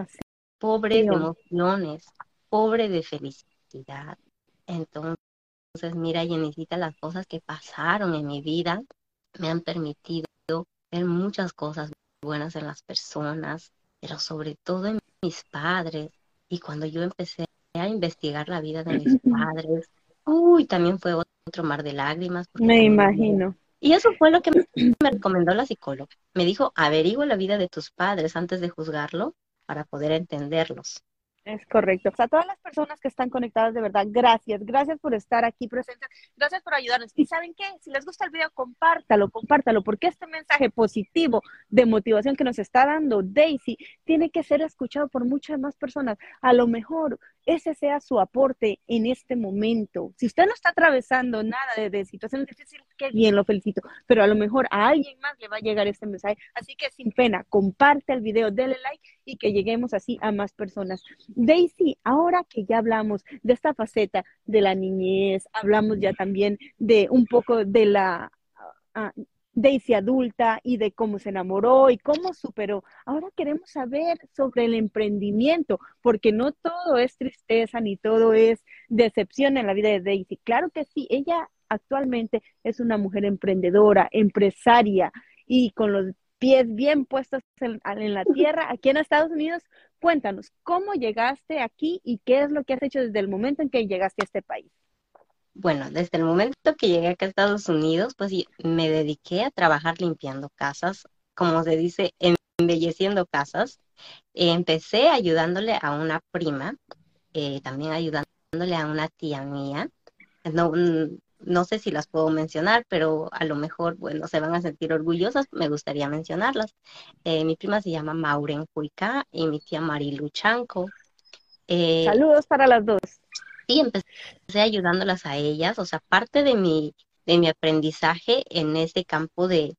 Pobre de emociones, pobre de felicidad. Entonces, mira, Jenicita, las cosas que pasaron en mi vida me han permitido ver muchas cosas buenas en las personas, pero sobre todo en mis padres. Y cuando yo empecé a investigar la vida de mis padres, uy, también fue otro mar de lágrimas. Me imagino. Y eso fue lo que me recomendó la psicóloga. Me dijo, averigua la vida de tus padres antes de juzgarlo para poder entenderlos. Es correcto. A todas las personas que están conectadas, de verdad, gracias. Gracias por estar aquí presentes. Gracias por ayudarnos. Y saben qué, si les gusta el video, compártalo, compártalo, porque este mensaje positivo de motivación que nos está dando Daisy tiene que ser escuchado por muchas más personas. A lo mejor ese sea su aporte en este momento. Si usted no está atravesando nada de, situaciones difíciles, qué bien, lo felicito, pero a lo mejor a alguien más le va a llegar este mensaje. Así que sin pena, comparte el video, dele like y que lleguemos así a más personas. Daisy, ahora que ya hablamos de esta faceta de la niñez, hablamos ya también de un poco de la... Ah, Daisy adulta y de cómo se enamoró y cómo superó. Ahora queremos saber sobre el emprendimiento, porque no todo es tristeza ni todo es decepción en la vida de Daisy. Claro que sí, ella actualmente es una mujer emprendedora, empresaria y con los pies bien puestos en, la tierra aquí en Estados Unidos. Cuéntanos, ¿cómo llegaste aquí y qué es lo que has hecho desde el momento en que llegaste a este país? Bueno, desde el momento que llegué acá a Estados Unidos, pues me dediqué a trabajar limpiando casas, como se dice, embelleciendo casas. empecé ayudándole a una prima, eh, también ayudándole a una tía mía. No, no sé si las puedo mencionar, pero a lo mejor, bueno, se van a sentir orgullosas, me gustaría mencionarlas. Eh, mi prima se llama Mauren Cuica y mi tía Marilu Chanco. Eh, Saludos para las dos sí, empecé ayudándolas a ellas, o sea, parte de mi, de mi aprendizaje en ese campo de,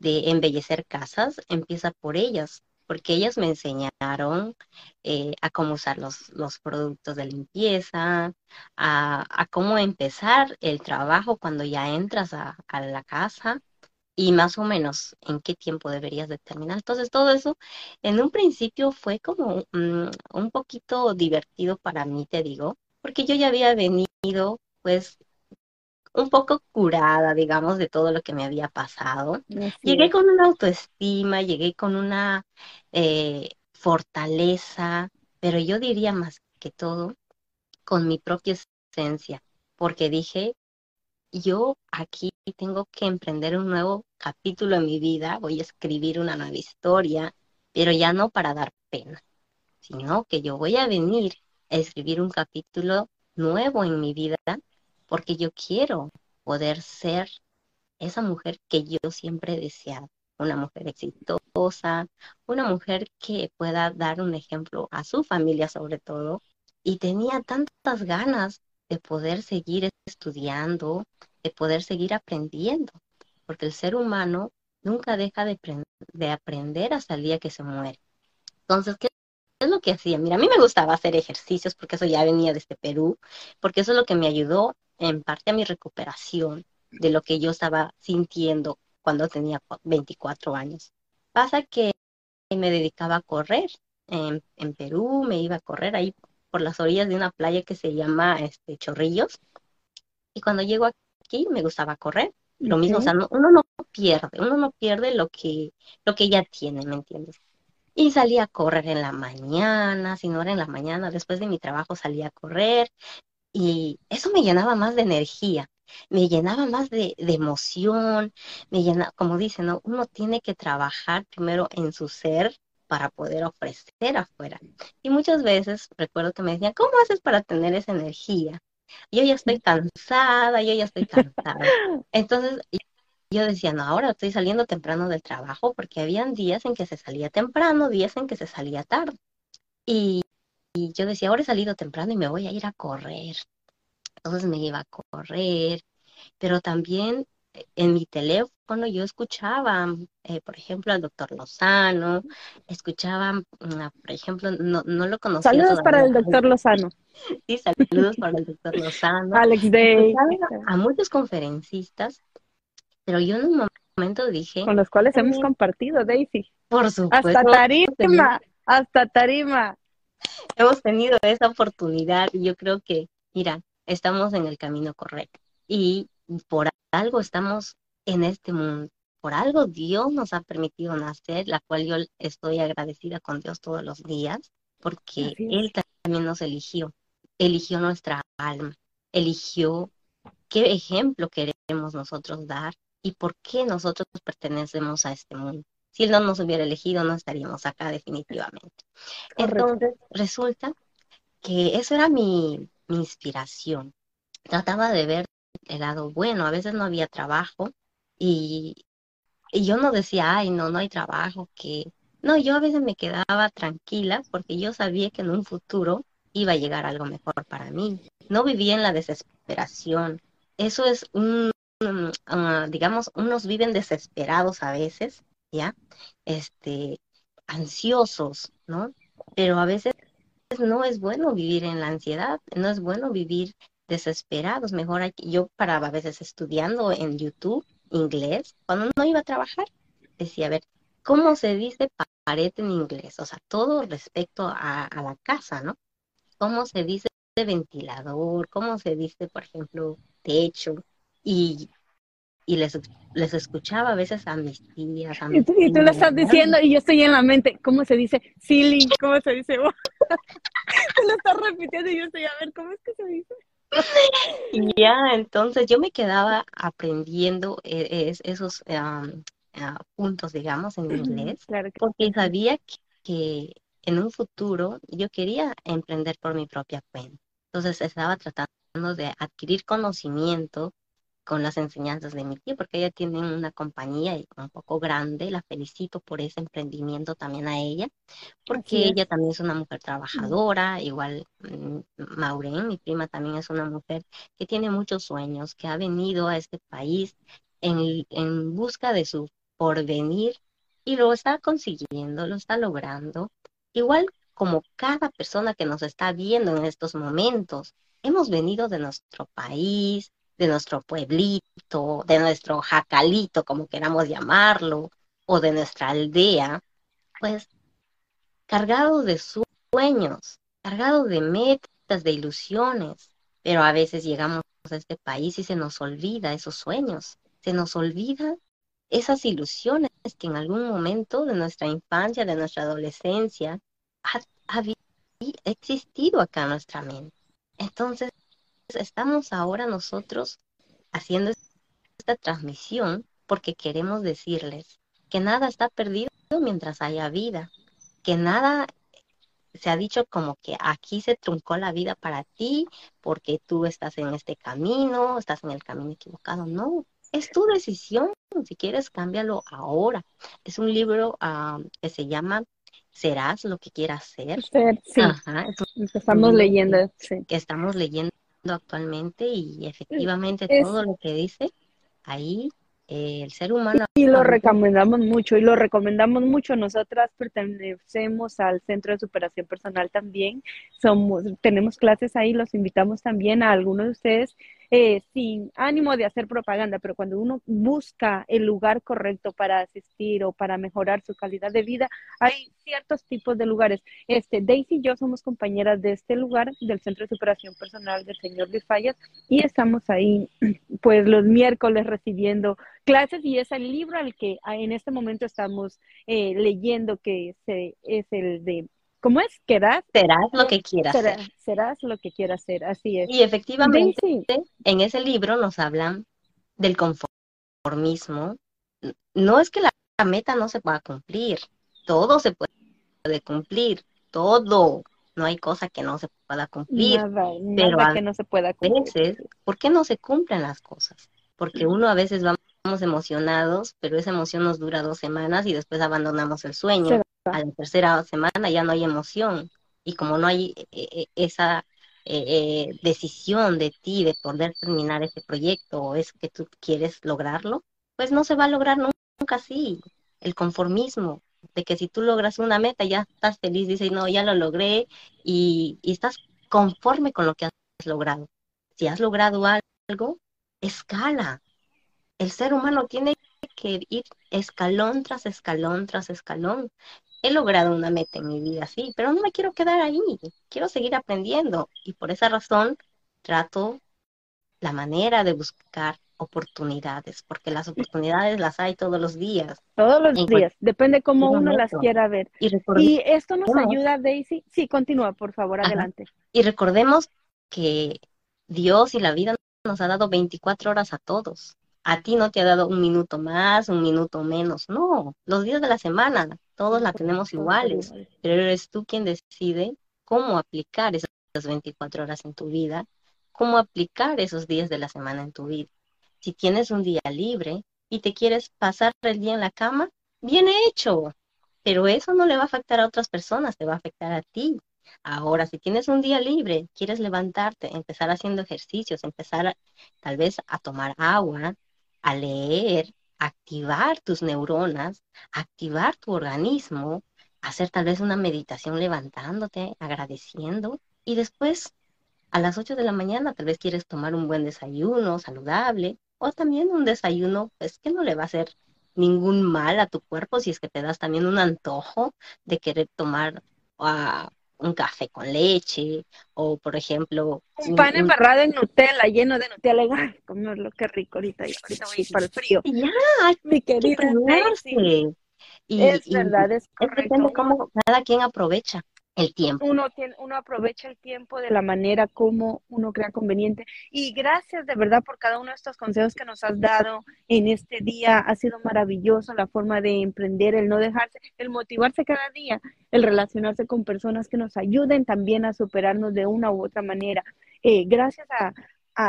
de embellecer casas empieza por ellas, porque ellas me enseñaron eh, a cómo usar los, los productos de limpieza, a, a, cómo empezar el trabajo cuando ya entras a, la casa y más o menos en qué tiempo deberías de terminar. Entonces, todo eso en un principio fue como um, un poquito divertido para mí, te digo, porque yo ya había venido, pues, un poco curada, digamos, de todo lo que me había pasado. Llegué con una autoestima, llegué con una eh, fortaleza, pero yo diría más que todo con mi propia esencia, porque dije, yo aquí tengo que emprender un nuevo capítulo en mi vida, voy a escribir una nueva historia, pero ya no para dar pena, sino que yo voy a venir escribir un capítulo nuevo en mi vida porque yo quiero poder ser esa mujer que yo siempre he deseado, una mujer exitosa, una mujer que pueda dar un ejemplo a su familia sobre todo. Y tenía tantas ganas de poder seguir estudiando, de poder seguir aprendiendo, porque el ser humano nunca deja de, de aprender hasta el día que se muere. Entonces, ¿qué es lo que hacía? Mira, a mí me gustaba hacer ejercicios porque eso ya venía desde Perú, porque eso es lo que me ayudó en parte a mi recuperación de lo que yo estaba sintiendo cuando tenía 24 años. Pasa que me dedicaba a correr en, en Perú, me iba a correr ahí por las orillas de una playa que se llama este, Chorrillos. Y cuando llego aquí me gustaba correr. Lo okay. mismo, o sea, no, uno no pierde, uno no pierde lo que, lo que ya tiene, ¿me entiendes? Y salía a correr en la mañana, si no era en la mañana, después de mi trabajo salía a correr y eso me llenaba más de energía, me llenaba más de, de emoción, me llenaba, como dicen, ¿no? uno tiene que trabajar primero en su ser para poder ofrecer afuera. Y muchas veces recuerdo que me decían, ¿cómo haces para tener esa energía? Yo ya estoy [LAUGHS] cansada, yo ya estoy cansada. Entonces yo decía, no, ahora estoy saliendo temprano del trabajo porque habían días en que se salía temprano, días en que se salía tarde. Y, y yo decía, ahora he salido temprano y me voy a ir a correr. Entonces me iba a correr, pero también en mi teléfono yo escuchaba, eh, por ejemplo, al doctor Lozano, escuchaba, uh, por ejemplo, no, no lo conocía. Saludos para el doctor Lozano. [LAUGHS] Sí, saludos para el doctor Lozano. [LAUGHS] Alex Day. A muchos conferencistas, pero yo en un momento dije... Con los cuales hemos compartido, Daisy. Por supuesto. Hasta tarima, hasta tarima. Hemos tenido esa oportunidad y yo creo que, mira, estamos en el camino correcto. Y por algo estamos en este mundo, por algo Dios nos ha permitido nacer, la cual yo estoy agradecida con Dios todos los días, porque Él también nos eligió, eligió nuestra alma, eligió qué ejemplo queremos nosotros dar y por qué nosotros pertenecemos a este mundo. Si Él no nos hubiera elegido, no estaríamos acá definitivamente. Correcto. Entonces, resulta que eso era mi, mi inspiración. Trataba de ver el lado bueno, a veces no había trabajo y, y yo no decía, ay, no, no hay trabajo, que no, yo a veces me quedaba tranquila porque yo sabía que en un futuro iba a llegar algo mejor para mí. No vivía en la desesperación. Eso es un, uh, digamos, unos viven desesperados a veces, ¿ya? Este, ansiosos, ¿no? Pero a veces no es bueno vivir en la ansiedad, no es bueno vivir desesperados. Mejor aquí, yo paraba a veces estudiando en YouTube inglés, cuando no iba a trabajar, decía, a ver, ¿cómo se dice pared en inglés? O sea, todo respecto a, a la casa, ¿no? ¿Cómo se dice ventilador? ¿Cómo se dice, por ejemplo, techo? Y, y les, les escuchaba a veces a mis tías. A mis y, tú, y tú lo estás diciendo y yo estoy en la mente, ¿cómo se dice ceiling? ¿Cómo se dice? tú [LAUGHS] lo estás repitiendo y yo estoy a ver, ¿cómo es que se dice? Ya, entonces yo me quedaba aprendiendo es, esos um, uh, puntos, digamos, en inglés, claro porque sabía que, que, en un futuro yo quería emprender por mi propia cuenta. Entonces estaba tratando de adquirir conocimiento con las enseñanzas de mi tía, porque ella tiene una compañía un poco grande, la felicito por ese emprendimiento también a ella, porque ella también es una mujer trabajadora, igual mm, Maureen, mi prima, también es una mujer que tiene muchos sueños, que ha venido a este país en, en busca de su porvenir y lo está consiguiendo, lo está logrando. Igual como cada persona que nos está viendo en estos momentos, hemos venido de nuestro país, de nuestro pueblito, de nuestro jacalito, como queramos llamarlo, o de nuestra aldea, pues cargado de sueños, cargado de metas, de ilusiones, pero a veces llegamos a este país y se nos olvida esos sueños, se nos olvida esas ilusiones que en algún momento de nuestra infancia, de nuestra adolescencia, ha, ha existido acá en nuestra mente. Entonces, estamos ahora nosotros haciendo esta transmisión porque queremos decirles que nada está perdido mientras haya vida, que nada se ha dicho como que aquí se truncó la vida para ti porque tú estás en este camino, estás en el camino equivocado. No, es tu decisión. Si quieres, cámbialo ahora. Es un libro ah, que se llama Serás lo que quieras ser. sí. estamos leyendo. Que estamos leyendo actualmente y efectivamente todo lo que dice ahí el ser humano. Y lo recomendamos mucho, y lo recomendamos mucho. Nosotras pertenecemos al Centro de Superación Personal también. Somos, tenemos clases ahí, los invitamos también a algunos de ustedes eh, sin ánimo de hacer propaganda, pero cuando uno busca el lugar correcto para asistir o para mejorar su calidad de vida, hay ciertos tipos de lugares. Este, Daisy y yo somos compañeras de este lugar, del Centro de Superación Personal del señor Luis Fallas, y estamos ahí, [CLEARS THROAT] pues, los miércoles recibiendo clases y es el libro al que en este momento estamos eh, leyendo, que es el de ¿Cómo es? ¿Querás? Serás lo que quieras ser. Serás lo que quieras ser, así es. Y efectivamente, en ese libro nos hablan del conformismo. No es que la, meta no se pueda cumplir, todo se puede cumplir, todo. No hay cosa que no se pueda cumplir. Nada, pero que no se pueda cumplir. Veces, ¿por qué no se cumplen las cosas? Porque uno a veces vamos emocionados, pero esa emoción nos dura dos semanas y después abandonamos el sueño a la tercera semana ya no hay emoción. Y como no hay eh, eh, esa eh, decisión de ti de poder terminar ese proyecto o es que tú quieres lograrlo, pues no se va a lograr nunca así. El conformismo, de que si tú logras una meta ya estás feliz, dices, no, ya lo logré y, y estás conforme con lo que has logrado. Si has logrado algo, escala. El ser humano tiene que ir escalón tras escalón tras escalón he logrado una meta en mi vida, sí, pero no me quiero quedar ahí, quiero seguir aprendiendo y por esa razón trato la manera de buscar oportunidades, porque las oportunidades las hay todos los días. Todos los días, depende cómo uno las quiera ver. Y, esto nos ayuda, Daisy. Sí, continúa, por favor, adelante. Y recordemos que Dios y la vida nos ha dado 24 horas a todos. A ti no te ha dado un minuto más, un minuto menos. No, los días de la semana todos la tenemos iguales, pero eres tú quien decide cómo aplicar esas 24 horas en tu vida, cómo aplicar esos días de la semana en tu vida. Si tienes un día libre y te quieres pasar el día en la cama, bien hecho, pero eso no le va a afectar a otras personas, te va a afectar a ti. Ahora, si tienes un día libre, quieres levantarte, empezar haciendo ejercicios, empezar tal vez a tomar agua, a leer, activar tus neuronas, activar tu organismo, hacer tal vez una meditación levantándote, agradeciendo y después a las 8 de la mañana tal vez quieres tomar un buen desayuno saludable o también un desayuno pues que no le va a hacer ningún mal a tu cuerpo si es que te das también un antojo de querer tomar uh, un café con leche o, por ejemplo... Un pan embarrado en Nutella, lleno de Nutella. Ay, lo que rico ahorita. Y ahorita voy a ir para el frío. Ya, mi querida Y, es verdad, es correcto. depende cómo cada quien aprovecha el tiempo. Uno, tiene, uno aprovecha el tiempo de la manera como uno crea conveniente. Y gracias de verdad por cada uno de estos consejos que nos has dado en este día. Ha sido maravilloso la forma de emprender, el no dejarse, el motivarse cada día, el relacionarse con personas que nos ayuden también a superarnos de una u otra manera. Eh, gracias a,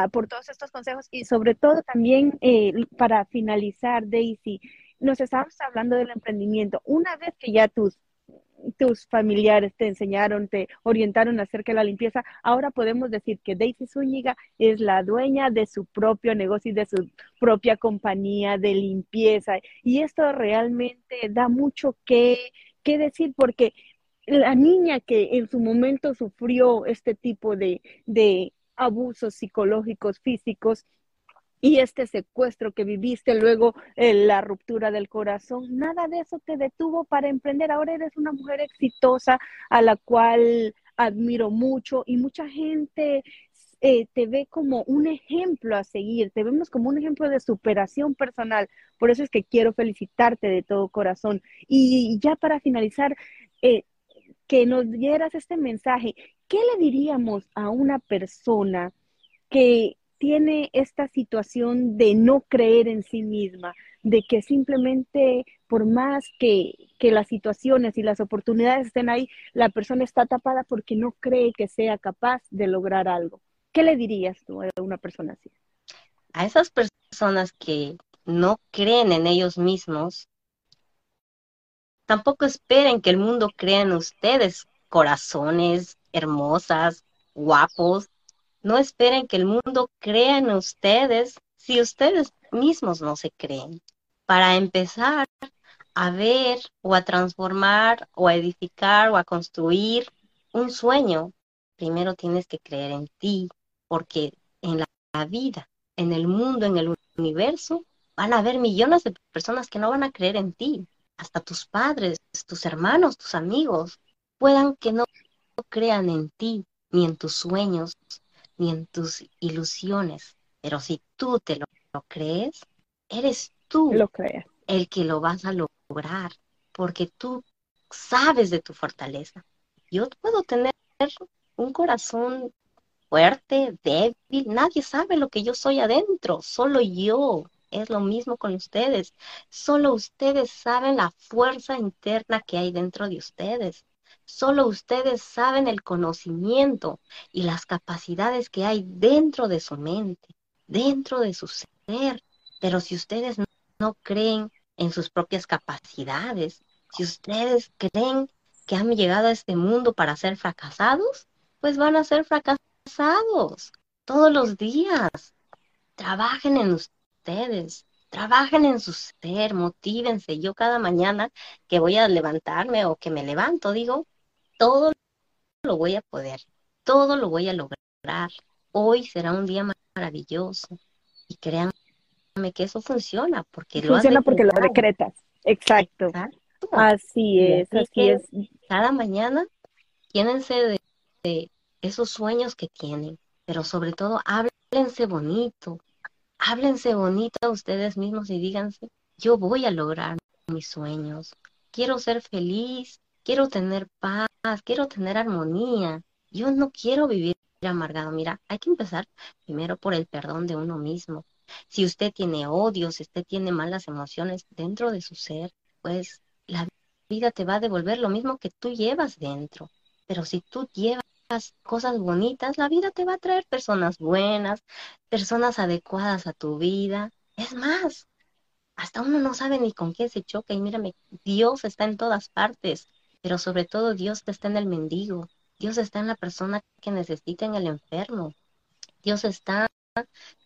por todos estos consejos y sobre todo también eh, para finalizar, Daisy, nos estabas hablando del emprendimiento. Una vez que ya tus tus familiares te enseñaron, te orientaron acerca de la limpieza, ahora podemos decir que Daisy Zúñiga es la dueña de su propio negocio y de su propia compañía de limpieza. Y esto realmente da mucho que, que decir porque la niña que en su momento sufrió este tipo de, de abusos psicológicos, físicos, y este secuestro que viviste, luego la ruptura del corazón, nada de eso te detuvo para emprender. Ahora eres una mujer exitosa a la cual admiro mucho y mucha gente eh, te ve como un ejemplo a seguir, te vemos como un ejemplo de superación personal. Por eso es que quiero felicitarte de todo corazón. Y ya para finalizar, eh, que nos dieras este mensaje, ¿qué le diríamos a una persona que tiene esta situación de no creer en sí misma, de que simplemente por más que, las situaciones y las oportunidades estén ahí, la persona está tapada porque no cree que sea capaz de lograr algo. ¿Qué le dirías tú a una persona así? A esas personas que no creen en ellos mismos, tampoco esperen que el mundo crea en ustedes corazones hermosas, guapos, no esperen que el mundo crea en ustedes si ustedes mismos no se creen. Para empezar a ver o a transformar o a edificar o a construir un sueño, primero tienes que creer en ti, porque en la vida, en el mundo, en el universo, van a haber millones de personas que no van a creer en ti. Hasta tus padres, tus hermanos, tus amigos, puedan que no crean en ti, ni en tus sueños, ni en tus ilusiones. Pero si tú te lo, crees, eres tú lo el que lo vas a lograr, porque tú sabes de tu fortaleza. Yo puedo tener un corazón fuerte, débil, nadie sabe lo que yo soy adentro, solo yo. Es lo mismo con ustedes. Solo ustedes saben la fuerza interna que hay dentro de ustedes. Solo ustedes saben el conocimiento y las capacidades que hay dentro de su mente, dentro de su ser. Pero si ustedes no, creen en sus propias capacidades, si ustedes creen que han llegado a este mundo para ser fracasados, pues van a ser fracasados todos los días. Trabajen en ustedes, trabajen en su ser, motívense. Yo cada mañana que voy a levantarme o que me levanto, digo, todo lo voy a poder, todo lo voy a lograr. Hoy será un día maravilloso y créanme que eso funciona porque funciona porque lo decretas. Exacto. Así es, así es. Cada mañana llénense de, esos sueños que tienen, pero sobre todo háblense bonito, háblense bonito a ustedes mismos y díganse, yo voy a lograr mis sueños, quiero ser feliz, quiero tener paz, quiero tener armonía. Yo no quiero vivir amargado. Mira, hay que empezar primero por el perdón de uno mismo. Si usted tiene odio, si usted tiene malas emociones dentro de su ser, pues la vida te va a devolver lo mismo que tú llevas dentro. Pero si tú llevas cosas bonitas, la vida te va a traer personas buenas, personas adecuadas a tu vida. Es más, hasta uno no sabe ni con quién se choca y mírame, Dios está en todas partes pero sobre todo Dios está en el mendigo, Dios está en la persona que necesita, en el enfermo, Dios está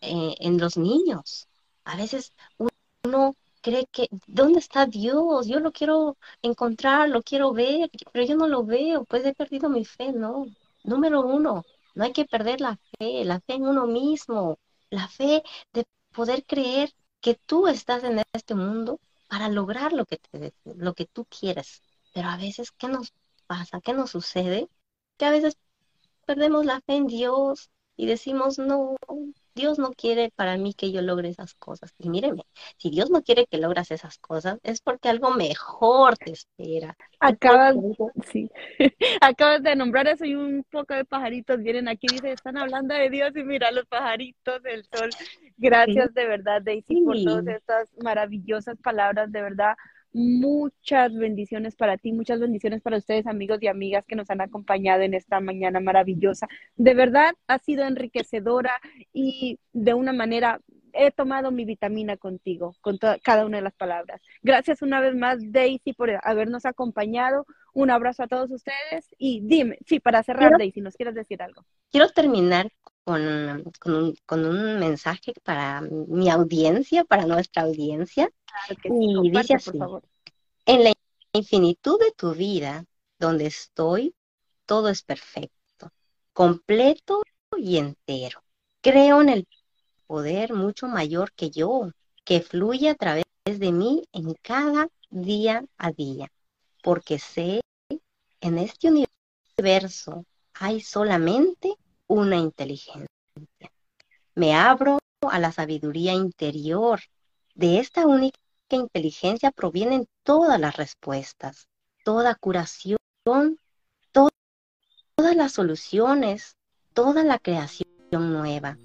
eh, en los niños. A veces uno cree que, ¿dónde está Dios? Yo lo quiero encontrar, lo quiero ver, pero yo no lo veo, pues he perdido mi fe, no. Número uno, no hay que perder la fe, la fe en uno mismo, la fe de poder creer que tú estás en este mundo para lograr lo que, te, lo que tú quieres. Pero a veces, ¿qué nos pasa? ¿Qué nos sucede? Que a veces perdemos la fe en Dios y decimos, no, Dios no quiere para mí que yo logre esas cosas. Y míreme, si Dios no quiere que logras esas cosas, es porque algo mejor te espera. Acabas, sí. [LAUGHS] Acabas de nombrar eso y un poco de pajaritos vienen aquí, dice, están hablando de Dios y mira los pajaritos, el sol. Gracias de verdad, Daisy, por todas estas maravillosas palabras, de verdad Muchas bendiciones para ti, muchas bendiciones para ustedes, amigos y amigas que nos han acompañado en esta mañana maravillosa. De verdad, ha sido enriquecedora y de una manera he tomado mi vitamina contigo, con cada una de las palabras. Gracias una vez más, Daisy, por habernos acompañado. Un abrazo a todos ustedes y dime, sí, para cerrar, Daisy, ¿nos quieres decir algo? Quiero terminar con, con, un, mensaje para mi audiencia, para nuestra audiencia. y dice así, por favor. En la infinitud de tu vida, donde estoy, todo es perfecto, completo y entero. Creo en el poder mucho mayor que yo, que fluye a través de mí en cada día a día, porque sé en este universo hay solamente una inteligencia. Me abro a la sabiduría interior. De esta única inteligencia provienen todas las respuestas, toda curación, todas las soluciones, toda la creación nueva.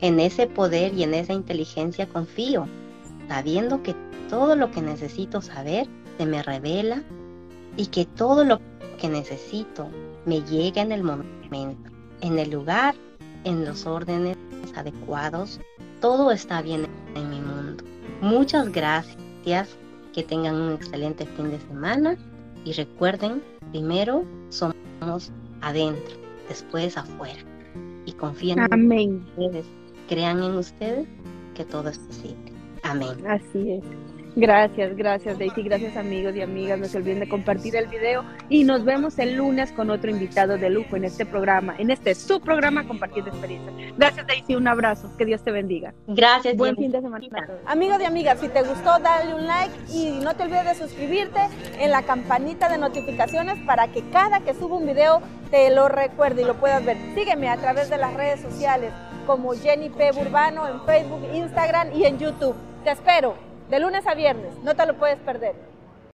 En ese poder y en esa inteligencia confío, sabiendo que todo lo que necesito saber se me revela y que todo lo que necesito me llega en el momento, en el lugar, en los órdenes adecuados. Todo está bien en mi mundo. Muchas gracias, que tengan un excelente fin de semana y recuerden, primero somos adentro, después afuera. Y confíen en ustedes, crean en ustedes que todo es posible. Amén. Así es. Gracias, gracias Daisy, gracias amigos y amigas. No se olviden de compartir el video y nos vemos el lunes con otro invitado de lujo en este programa, en este su programa Compartiendo Experiencias. Gracias Daisy, un abrazo, que Dios te bendiga. Gracias. Buen fin de semana. Amigos y amigas, si te gustó, dale un like y no te olvides de suscribirte en la campanita de notificaciones para que cada que suba un video te lo recuerde y lo puedas ver. Sígueme a través de las redes sociales como Jenny P. Burbano en Facebook, Instagram y en YouTube. Te espero de lunes a viernes, no te lo puedes perder.